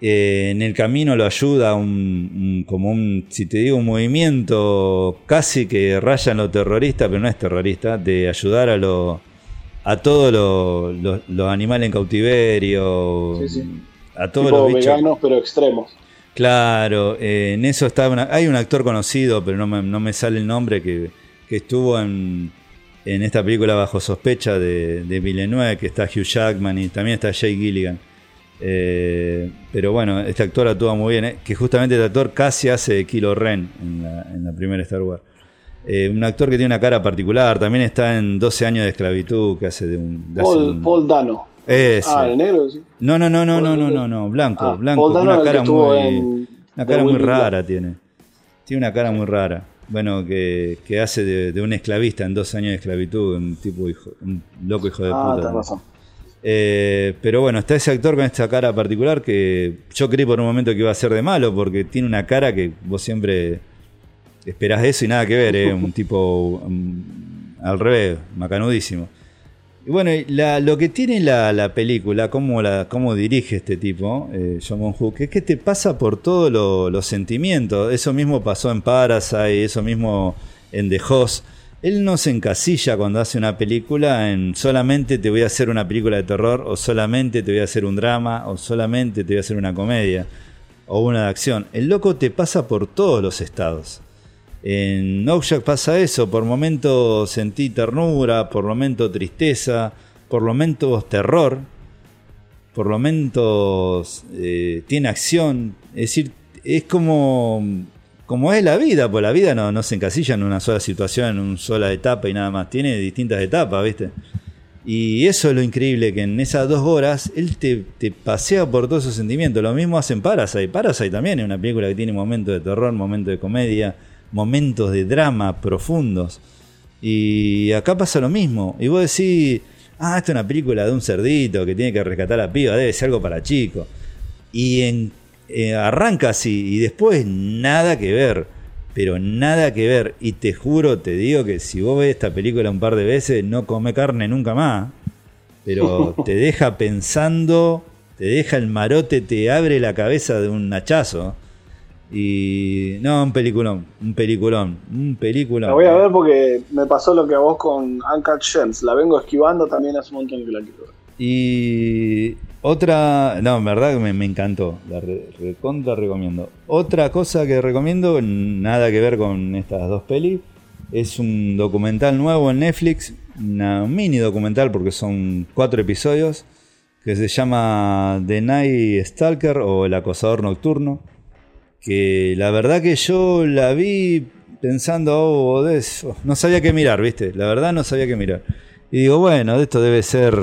Eh, en el camino lo ayuda un, como un, si te digo, un movimiento casi que raya en lo terrorista, pero no es terrorista, de ayudar a lo, a todos los animales en cautiverio, a todos los bichos. veganos pero extremos. Claro, eh, en eso está hay un actor conocido, pero no me, no me sale el nombre que, que estuvo en en esta película bajo sospecha de, de Villeneuve, que está Hugh Jackman y también está Jay Gilligan. Eh, pero bueno, este actor actúa muy bien, eh, que justamente este actor casi hace de Kilo Ren en la, primera Star Wars. Eh, un actor que tiene una cara particular, también está en 12 años de esclavitud, que hace de un... Paul, Dano. Ah, el negro, sí. No, no, no, no, no, no, no, no, blanco, ah, blanco, una cara muy, una cara muy rara tiene. Tiene una cara muy rara bueno, que, hace de, un esclavista en dos años de esclavitud, un tipo hijo, un loco hijo de ah, puta. Eh, pero bueno, está ese actor con esta cara particular que yo creí por un momento que iba a ser de malo, porque tiene una cara que vos siempre esperás eso y nada que ver, ¿eh? un tipo al revés, macanudísimo. Y bueno, lo que tiene la, película, cómo, la, cómo dirige este tipo, eh, Hook, es que te pasa por todos los sentimientos. Eso mismo pasó en Parasite, eso mismo en The Host. Él no se encasilla cuando hace una película en solamente te voy a hacer una película de terror, o solamente te voy a hacer un drama, o solamente te voy a hacer una comedia, o una de acción. El loco te pasa por todos los estados. En Ojak pasa eso, por momentos sentí ternura, por momentos tristeza, por momentos terror, por momentos eh, tiene acción, es decir, es como, como es la vida, pues la vida no, no se encasilla en una sola situación, en una sola etapa y nada más, tiene distintas etapas, ¿viste? Y eso es lo increíble, que en esas dos horas él te, te, pasea por todos esos sentimientos. Lo mismo hacen Parasite. Parasite también es una película que tiene momentos de terror, momentos de comedia, momentos de drama profundos. Y acá pasa lo mismo. Y vos decís, ah, esta es una película de un cerdito que tiene que rescatar a la piba, debe ser algo para chicos. Y en, eh, arranca así y después nada que ver. Pero nada que ver. Y te juro, te digo que si vos ves esta película un par de veces, no come carne nunca más. Pero te deja pensando, te deja el marote, te abre la cabeza de un hachazo. Y no, un peliculón, un peliculón, un peliculón. La voy a ver porque me pasó lo que a vos con Uncut Gems. La vengo esquivando también hace un montón que la quiero ver. Y otra, no, en verdad me, me encantó, la recontra recomiendo. Otra cosa que recomiendo, nada que ver con estas dos pelis, es un documental nuevo en Netflix, una mini documental porque son cuatro episodios, que se llama The Night Stalker o El Acosador Nocturno que la verdad que yo la vi pensando, oh, de eso. no sabía qué mirar, ¿viste? La verdad no sabía qué mirar. Y digo, bueno, esto debe ser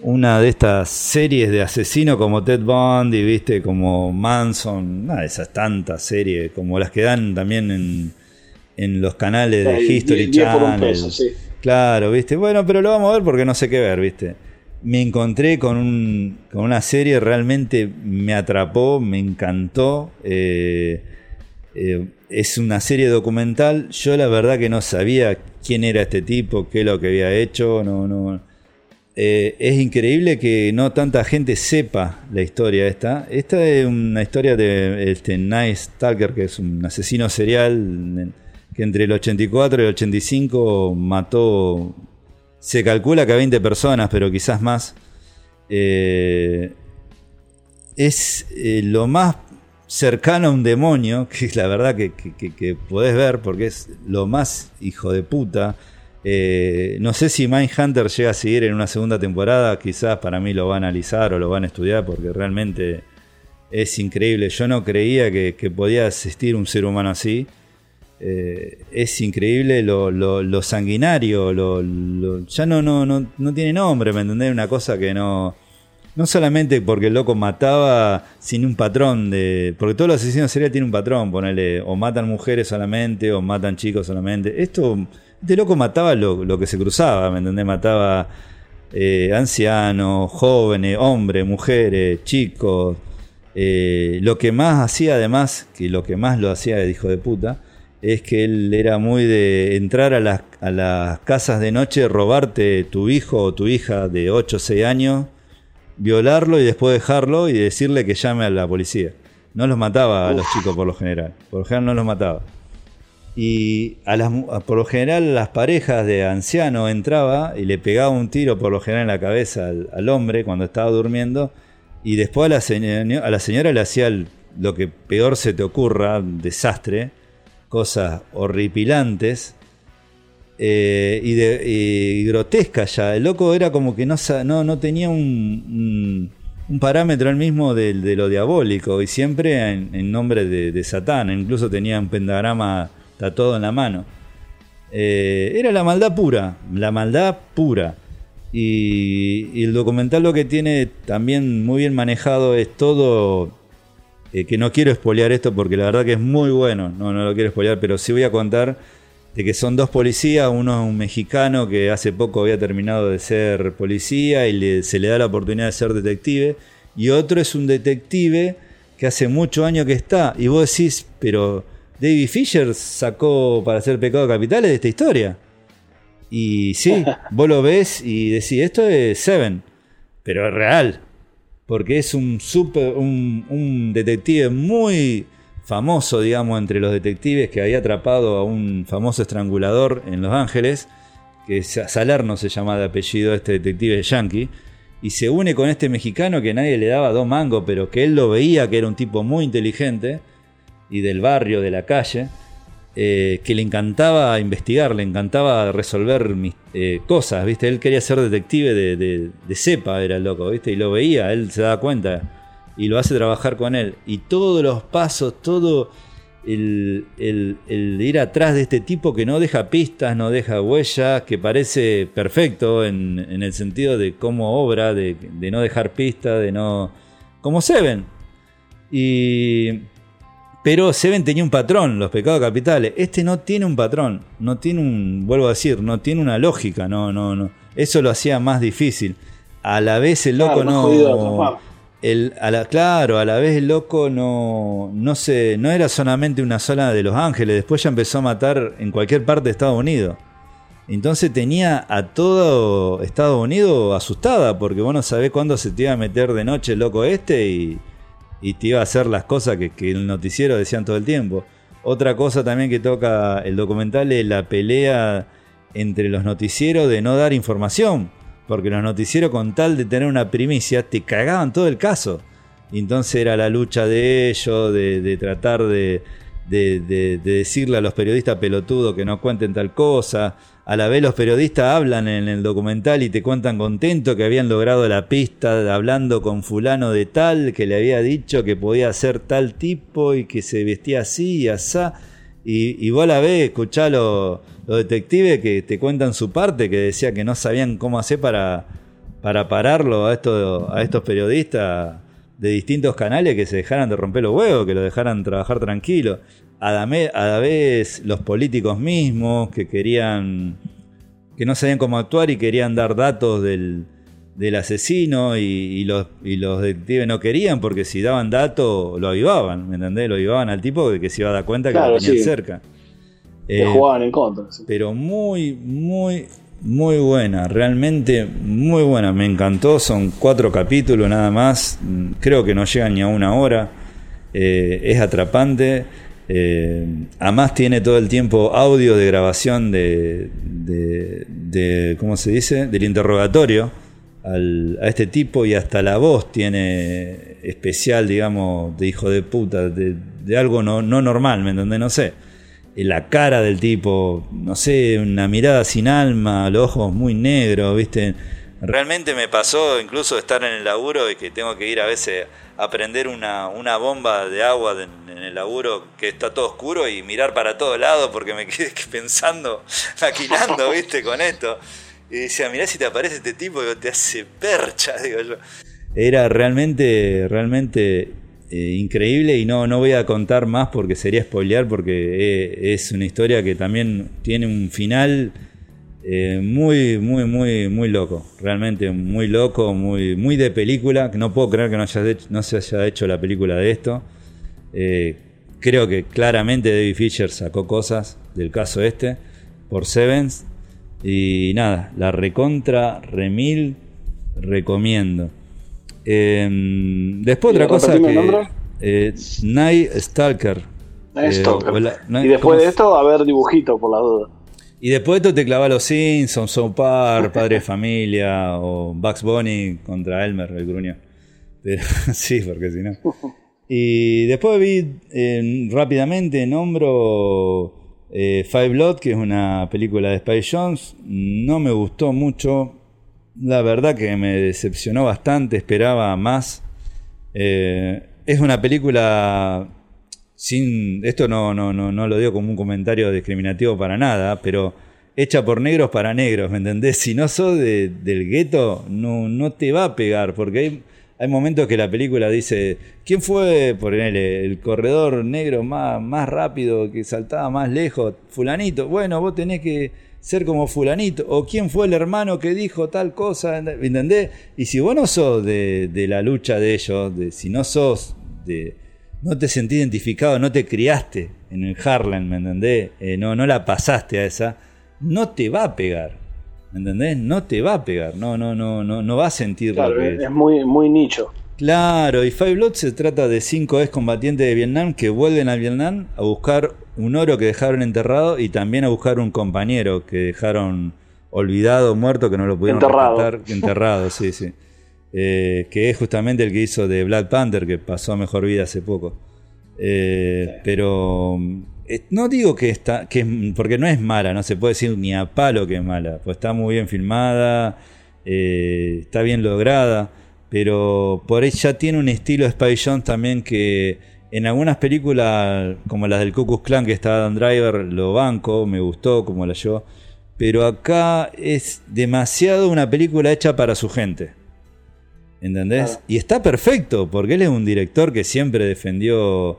una de estas series de asesinos como Ted Bundy, ¿viste? Como Manson, una de esas tantas series, como las que dan también en, en los canales de History Channel. Claro, ¿viste? Bueno, pero lo vamos a ver porque no sé qué ver, ¿viste? Me encontré con, un, con una serie, realmente me atrapó, me encantó. Eh, eh, es una serie documental. Yo la verdad que no sabía quién era este tipo, qué es lo que había hecho. No, no. Eh, es increíble que no tanta gente sepa la historia esta. Esta es una historia de este Nice Stalker, que es un asesino serial que entre el 84 y el 85 mató se calcula que a 20 personas, pero quizás más. Eh, es eh, lo más cercano a un demonio, que es la verdad que, que, podés ver, porque es lo más hijo de puta. Eh, no sé si Mindhunter llega a seguir en una segunda temporada, quizás para mí lo van a analizar o lo van a estudiar, porque realmente es increíble. Yo no creía que, podía existir un ser humano así. Eh, es increíble lo, sanguinario, lo, ya no, no, no, no tiene nombre, ¿me entendés? Una cosa que no... No solamente porque el loco mataba sin un patrón de... Porque todos los asesinos seriales tienen un patrón, ponele, o matan mujeres solamente, o matan chicos solamente. Esto, este loco mataba lo, que se cruzaba, ¿me entendés? Mataba eh, ancianos, jóvenes, hombres, mujeres, chicos. Eh, lo que más hacía además, que lo que más lo hacía de hijo de puta, es que él era muy de entrar a las, a las casas de noche, robarte tu hijo o tu hija de 8 o 6 años, violarlo y después dejarlo y decirle que llame a la policía. No los mataba a los chicos por lo general, por lo general no los mataba. Y a las, por lo general las parejas de ancianos entraba y le pegaba un tiro por lo general en la cabeza al, hombre cuando estaba durmiendo y después a la, señora, a la señora le hacía lo que peor se te ocurra, desastre, cosas horripilantes eh, y, de, grotescas ya. El loco era como que no, no, no tenía un, parámetro el mismo de, lo diabólico y siempre en, nombre de, Satán. Incluso tenía un pentagrama tatuado en la mano. Eh, era la maldad pura, la maldad pura. Y, el documental lo que tiene también muy bien manejado es todo eh, que no quiero espolear esto porque la verdad que es muy bueno, no, no lo quiero espolear, pero sí voy a contar de que son dos policías, uno es un mexicano que hace poco había terminado de ser policía y se le da la oportunidad de ser detective, y otro es un detective que hace muchos años que está, y vos decís, pero David Fisher sacó para hacer pecado capitales de esta historia. Y sí, vos lo ves y decís, esto es Seven, pero es real porque es un, super, un, detective muy famoso, digamos, entre los detectives que había atrapado a un famoso estrangulador en Los Ángeles, que Salerno se llama de apellido este detective yankee, y se une con este mexicano que nadie le daba dos mangos, pero que él lo veía que era un tipo muy inteligente y del barrio, de la calle, eh, que le encantaba investigar, le encantaba resolver eh, cosas, ¿viste? Él quería ser detective de, de, cepa, era loco, ¿viste? Y lo veía, él se daba cuenta y lo hace trabajar con él. Y todos los pasos, todo el, ir atrás de este tipo que no deja pistas, no deja huellas, que parece perfecto en, el sentido de cómo obra, de, no dejar pistas, de no... como Seven. Y Pero Seven tenía un patrón, los pecados capitales. Este no tiene un patrón, no tiene un, vuelvo a decir, no tiene una lógica, no, no, no. Eso lo hacía más difícil. A la vez el loco no. El, a la, claro, a la vez el loco no, no, se, no era solamente una zona de Los Ángeles, después ya empezó a matar en cualquier parte de Estados Unidos. Entonces tenía a todo Estados Unidos asustada, porque vos no sabés cuándo se te iba a meter de noche el loco este y, y te iba a hacer las cosas que, el noticiero decían todo el tiempo. Otra cosa también que toca el documental es la pelea entre los noticieros de no dar información, porque los noticieros con tal de tener una primicia te cagaban todo el caso. Y entonces era la lucha de ellos, de, tratar de, de, decirle a los periodistas pelotudos que no cuenten tal cosa a la vez los periodistas hablan en el documental y te cuentan contento que habían logrado la pista hablando con fulano de tal, que le había dicho que podía ser tal tipo y que se vestía así y asá. Y, vos a la vez escuchá los, detectives que te cuentan su parte, que decía que no sabían cómo hacer para, para pararlo a, esto, a estos periodistas de distintos canales que se dejaran de romper los huevos, que lo dejaran trabajar tranquilo a la, vez los políticos mismos que querían, que no sabían cómo actuar y querían dar datos del, asesino y, los, y los detectives no querían porque si daban datos lo avivaban, ¿me entendés? Lo avivaban al tipo que, que se iba a dar cuenta que lo tenían cerca. Eh, jugaban en contra. Pero muy, muy, muy buena, realmente muy buena, me encantó, son cuatro capítulos nada más, creo que no llegan ni a una hora, eh, es atrapante eh, además tiene todo el tiempo audio de grabación de, de, ¿cómo se dice? Del interrogatorio a este tipo y hasta la voz tiene especial, digamos, de hijo de puta, de, algo no, no normal, ¿me entendés? No sé. La cara del tipo, no sé, una mirada sin alma, los ojos muy negros, ¿viste? Realmente me pasó incluso estar en el laburo y que tengo que ir a veces a prender una, una bomba de agua en el laburo que está todo oscuro y mirar para todos lados porque me quedé pensando, maquinando, viste, con esto. Y decía, mirá si te aparece este tipo y te hace percha, digo yo. Era realmente, realmente eh, increíble y no, no voy a contar más porque sería spoilear porque eh, es una historia que también tiene un final eh, muy, muy, muy, muy loco. Realmente muy loco, muy, muy de película. No puedo creer que no, haya no se haya hecho la película de esto. Eh, creo que claramente David Fisher sacó cosas del caso este por Sevens. Y nada, la recontra, remil, recomiendo. Em, después otra cosa que... Eh, Night Stalker. y después de esto, a ver dibujito por la duda. Y después esto te clava los Simpsons, Son Par, Padre de Familia o Bugs Bunny contra Elmer, el gruño. Pero, sí, porque si no. Y después vi rápidamente, nombro eh, Five Blood, que es una película de Spy Jones. No me gustó mucho. La verdad que me decepcionó bastante, esperaba más. Eh, es una película sin esto no, no, no, no lo digo como un comentario discriminativo para nada, pero hecha por negros para negros, ¿me entendés? Si no sos de, del gueto, no, no te va a pegar, porque hay, hay momentos que la película dice, ¿quién fue, por él, el corredor negro más, más rápido, que saltaba más lejos? Fulanito, bueno, vos tenés que ser como fulanito, o quién fue el hermano que dijo tal cosa, ¿me entendés? Y si vos no sos de, de la lucha de ellos, de, si no sos de no te sentí identificado, no te criaste en el Harlem, ¿me entendés? Eh, no, no la pasaste a esa, no te va a pegar. ¿Me entendés? No te va a pegar, no, no, no, no, no va a sentir claro, es. muy, muy nicho. Claro, y Five Blood se trata de cinco ex combatientes de Vietnam que vuelven a Vietnam a buscar un oro que dejaron enterrado y también a buscar un compañero que dejaron olvidado, muerto, que no lo pudieron enterrado. Enterrado, sí, sí. Eh, que es justamente el que hizo de Black Panther, que pasó a mejor vida hace poco. Eh, pero eh, no digo que está, que porque no es mala, no se puede decir ni a palo que es mala, pues está muy bien filmada, está bien lograda, pero por ya tiene un estilo de Spy Jones también que en algunas películas, como las del Ku Clan que está Dan Driver, lo banco, me gustó como la yo, pero acá es demasiado una película hecha para su gente. ¿Entendés? Y está perfecto, porque él es un director que siempre defendió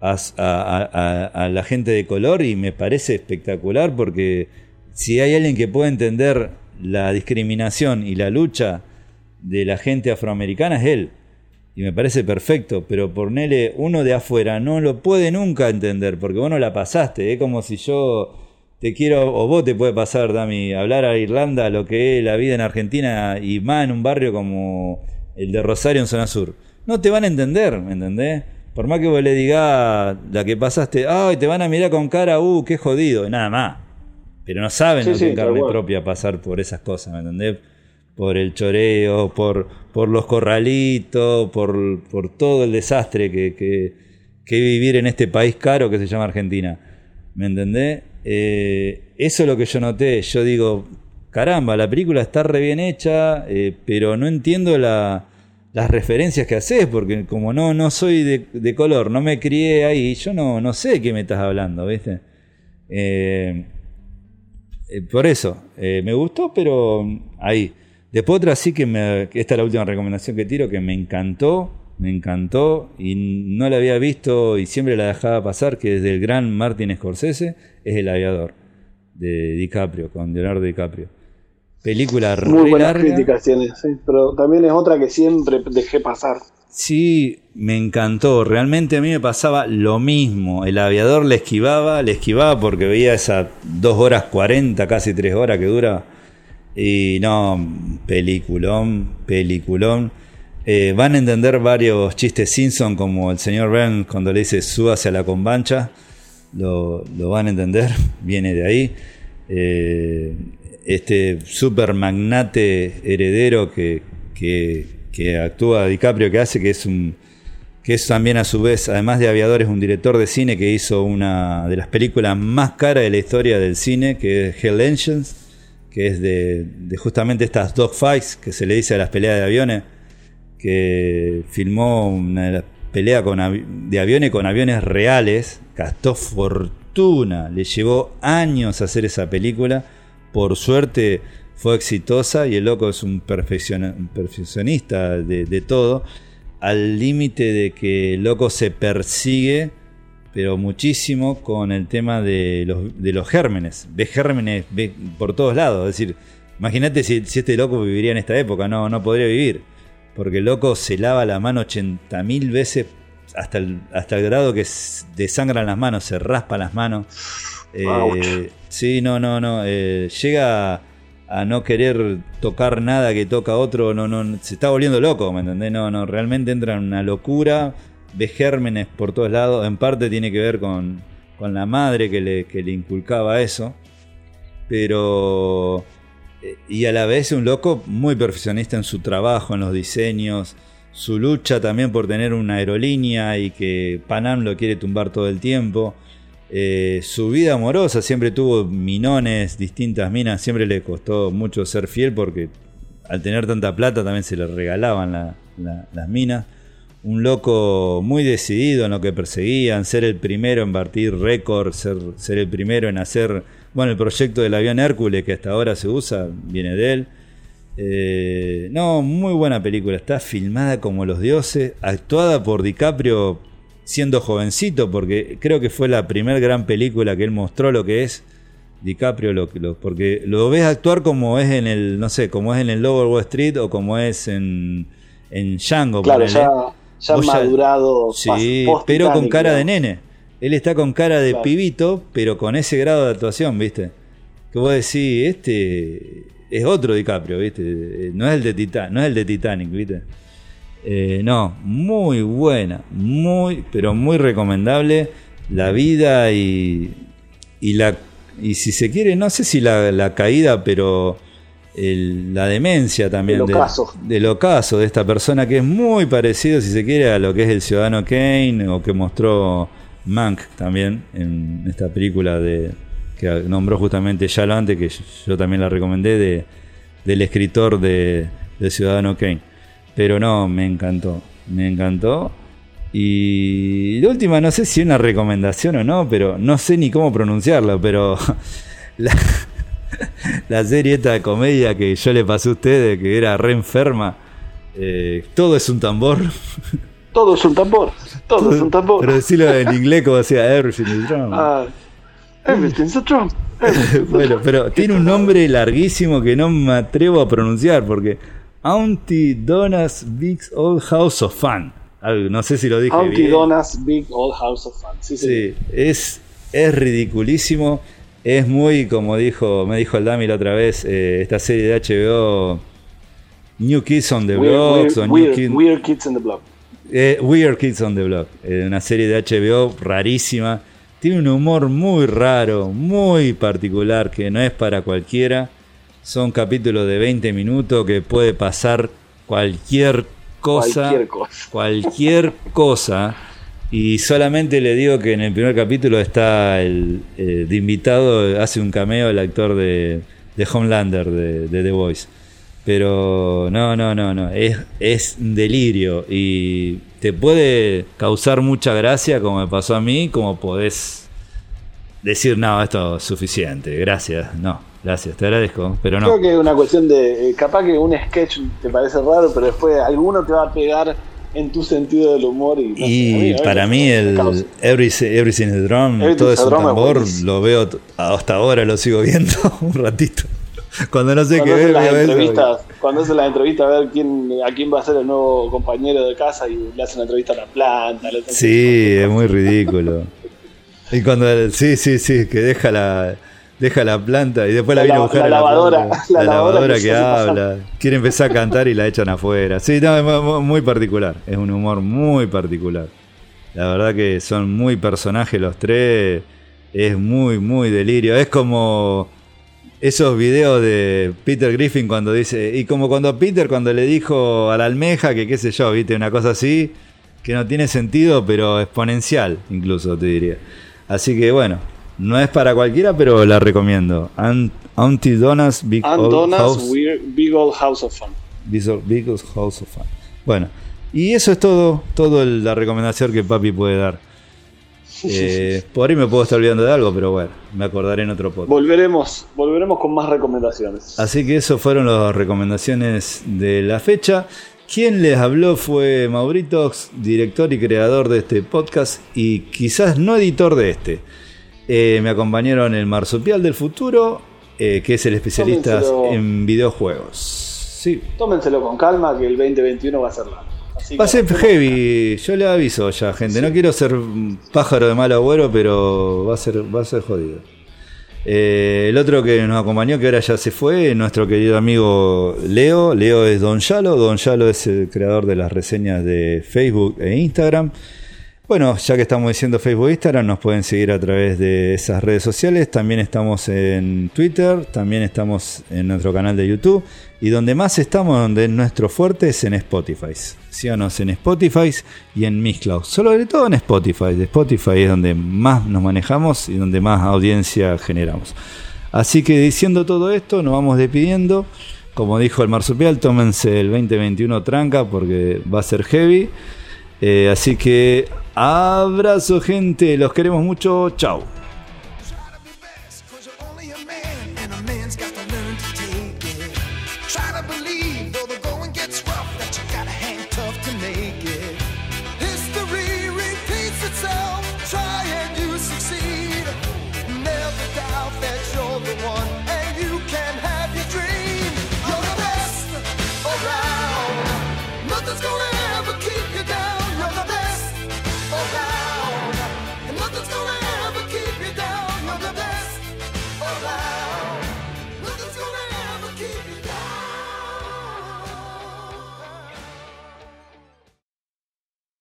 a, la gente de color y me parece espectacular porque si hay alguien que puede entender la discriminación y la lucha de la gente afroamericana es él. Y me parece perfecto, pero por Nele, uno de afuera no lo puede nunca entender, porque vos no la pasaste. Es como si yo te quiero, o vos te puede pasar, Dami, hablar a Irlanda lo que es la vida en Argentina y más en un barrio como el de Rosario en zona sur. No te van a entender, ¿me entendés? Por más que vos le digas la que pasaste, ay, te van a mirar con cara, uh, qué jodido, nada más. Pero no saben lo que en carne propia pasar por esas cosas, ¿me entendés? Por el choreo, por, por los corralitos, por, por todo el desastre que, que, que, vivir en este país caro que se llama Argentina. ¿Me entendés? Eh, eso es lo que yo noté. Yo digo, caramba, la película está re bien hecha, eh, pero no entiendo la, las referencias que haces, porque como no, no soy de, color, no me crié ahí, yo no, no sé de qué me estás hablando, ¿viste? Eh, eh, por eso, me gustó, pero ahí. Después otra sí que me, esta es la última recomendación que tiro, que me encantó, me encantó y no la había visto y siempre la dejaba pasar, que es del gran Martin Scorsese, es El Aviador, de DiCaprio, con Leonardo DiCaprio. Película Muy buenas críticas tiene, sí, pero también es otra que siempre dejé pasar. Sí, me encantó. Realmente a mí me pasaba lo mismo. El aviador le esquivaba, le esquivaba porque veía esas dos horas 40, casi tres horas que dura. Y no, peliculón, peliculón. Eh, van a entender varios chistes Simpson, como el señor Ben cuando le dice suba hacia la convancha. Lo, lo, van a entender, viene de ahí. Eh, este super magnate heredero que, que actúa DiCaprio, que hace, que es un que es también a su vez, además de aviador, es un director de cine que hizo una de las películas más caras de la historia del cine, que es Hell Engines, que es de, justamente estas dogfights que se le dice a las peleas de aviones, que filmó una pelea con de aviones con aviones reales, gastó fortuna, le llevó años hacer esa película, por suerte fue exitosa y el loco es un, perfeccionista de, todo, al límite de que el loco se persigue, pero muchísimo, con el tema de los, de los gérmenes. Ve gérmenes por todos lados, es decir, imagínate si, este loco viviría en esta época, no, no podría vivir, porque el loco se lava la mano 80.000 veces hasta el, hasta el grado que desangran las manos, se raspa las manos. Eh, sí, no, no, no. Eh, llega a no querer tocar nada que toca otro, no, no, se está volviendo loco, ¿me entendés? No, no, realmente entra en una locura, ve gérmenes por todos lados, en parte tiene que ver con, con la madre que le, que le inculcaba eso, pero... Eh, y a la vez un loco muy perfeccionista en su trabajo, en los diseños, su lucha también por tener una aerolínea y que Panam lo quiere tumbar todo el tiempo. Eh, su vida amorosa siempre tuvo minones, distintas minas, siempre le costó mucho ser fiel porque al tener tanta plata también se le regalaban las minas. Un loco muy decidido en lo que perseguían, ser el primero en partir récord, ser, ser el primero en hacer, bueno, el proyecto del avión Hércules que hasta ahora se usa, viene de él. Eh, no, muy buena película, está filmada como los dioses, actuada por DiCaprio siendo jovencito, porque creo que fue la primera gran película que él mostró lo que es DiCaprio, lo, lo, porque lo ves actuar como es en el, no sé, como es en el Lower Wall Street o como es en, en Django. Claro, ya, ya madurado. Sí, pero con cara de nene. Él está con cara de pibito, pero con ese grado de actuación, ¿viste? Que vos decís, este es otro DiCaprio, ¿viste? No es el de, Titan no es el de Titanic, ¿viste? Eh, no, muy buena, muy, pero muy recomendable. La vida y, y la y si se quiere, no sé si la, caída, pero la demencia también del ocaso. De, ocaso de esta persona que es muy parecido, si se quiere, a lo que es el ciudadano Kane o que mostró Mank también en esta película de que nombró justamente ya lo antes, que yo, también la recomendé, de, del escritor de, de Ciudadano Kane. Pero no, me encantó. Me encantó. Y la última, no sé si es una recomendación o no, pero no sé ni cómo pronunciarlo, pero la, serie esta de comedia que yo le pasé a ustedes, que era re enferma, eh, todo es un tambor. Todo es un tambor. Todo, es un tambor. Pero decirlo en inglés como decía Everything is drum. Ah, everything's a drum. bueno, pero tiene un nombre larguísimo que no me atrevo a pronunciar porque Auntie Donna's Big Old House of Fun. No sé si lo dije Auntie bien. Donna's Big Old House of Fun. Sí, sí. es, es ridiculísimo. Es muy, como dijo, me dijo el Dami la otra vez, eh, esta serie de HBO New Kids on the Block. Weird, Kids on the Block. Eh, weird Kids on the Block. Eh, una serie de HBO rarísima. Tiene un humor muy raro, muy particular, que no es para cualquiera. Son capítulos de 20 minutos que puede pasar cualquier cosa. Cualquier cosa. Cualquier cosa. Y solamente le digo que en el primer capítulo está el eh, de invitado, hace un cameo el actor de, de Homelander de, The Voice. Pero no, no, no, no, es, es delirio y te puede causar mucha gracia como me pasó a mí, como podés decir, no, esto es suficiente, gracias, no, gracias, te agradezco, pero no. Creo que es una cuestión de, eh, capaz que un sketch te parece raro, pero después alguno te va a pegar en tu sentido del humor. Y, y para mí el Everything, Everything is Drum, todo es un tambor, lo veo hasta ahora, lo sigo viendo un ratito. Cuando no sé qué ver, las entrevistas, cuando hacen las entrevistas a ver quién, a quién va a ser el nuevo compañero de casa y le hacen una entrevista a la planta. Sí, es muy ridículo. y cuando, sí, sí, sí, que deja la, deja la planta y después la, viene a buscar la, lavadora, la, lavadora, que, habla, quiere empezar a cantar y la echan afuera. Sí, no, es muy particular, es un humor muy particular. La verdad que son muy personajes los tres, es muy, muy delirio. Es como esos videos de Peter Griffin cuando dice, y como cuando Peter cuando le dijo a la almeja que qué sé yo, viste, una cosa así, que no tiene sentido, pero exponencial incluso, te diría. Así que bueno, no es para cualquiera, pero la recomiendo. Auntie Donna's Big, Old, House. Big Old House of Fun. Big Old House of Fun. Bueno, y eso es todo, todo la recomendación que papi puede dar. Eh, por ahí me puedo estar olvidando de algo, pero bueno, me acordaré en otro podcast. Volveremos, volveremos con más recomendaciones. Así que eso fueron las recomendaciones de la fecha. Quien les habló fue Mauritox, director y creador de este podcast y quizás no editor de este. Eh, me acompañaron el Marsupial del Futuro, eh, que es el especialista en videojuegos. Sí. Tómenselo con calma, que el 2021 va a ser largo. Va a ser heavy, yo le aviso ya, gente. No quiero ser pájaro de mal agüero, pero va a ser, va a ser jodido. Eh, el otro que nos acompañó, que ahora ya se fue, nuestro querido amigo Leo. Leo es Don Yalo. Don Yalo es el creador de las reseñas de Facebook e Instagram. Bueno, ya que estamos diciendo Facebook e Instagram, nos pueden seguir a través de esas redes sociales. También estamos en Twitter, también estamos en nuestro canal de YouTube. Y donde más estamos, donde nuestro fuerte es en Spotify. Síganos en Spotify y en Mixcloud. Sobre todo en Spotify. Spotify es donde más nos manejamos y donde más audiencia generamos. Así que diciendo todo esto, nos vamos despidiendo. Como dijo el marsupial, tómense el 2021 tranca porque va a ser heavy. Eh, así que abrazo gente, los queremos mucho, chao.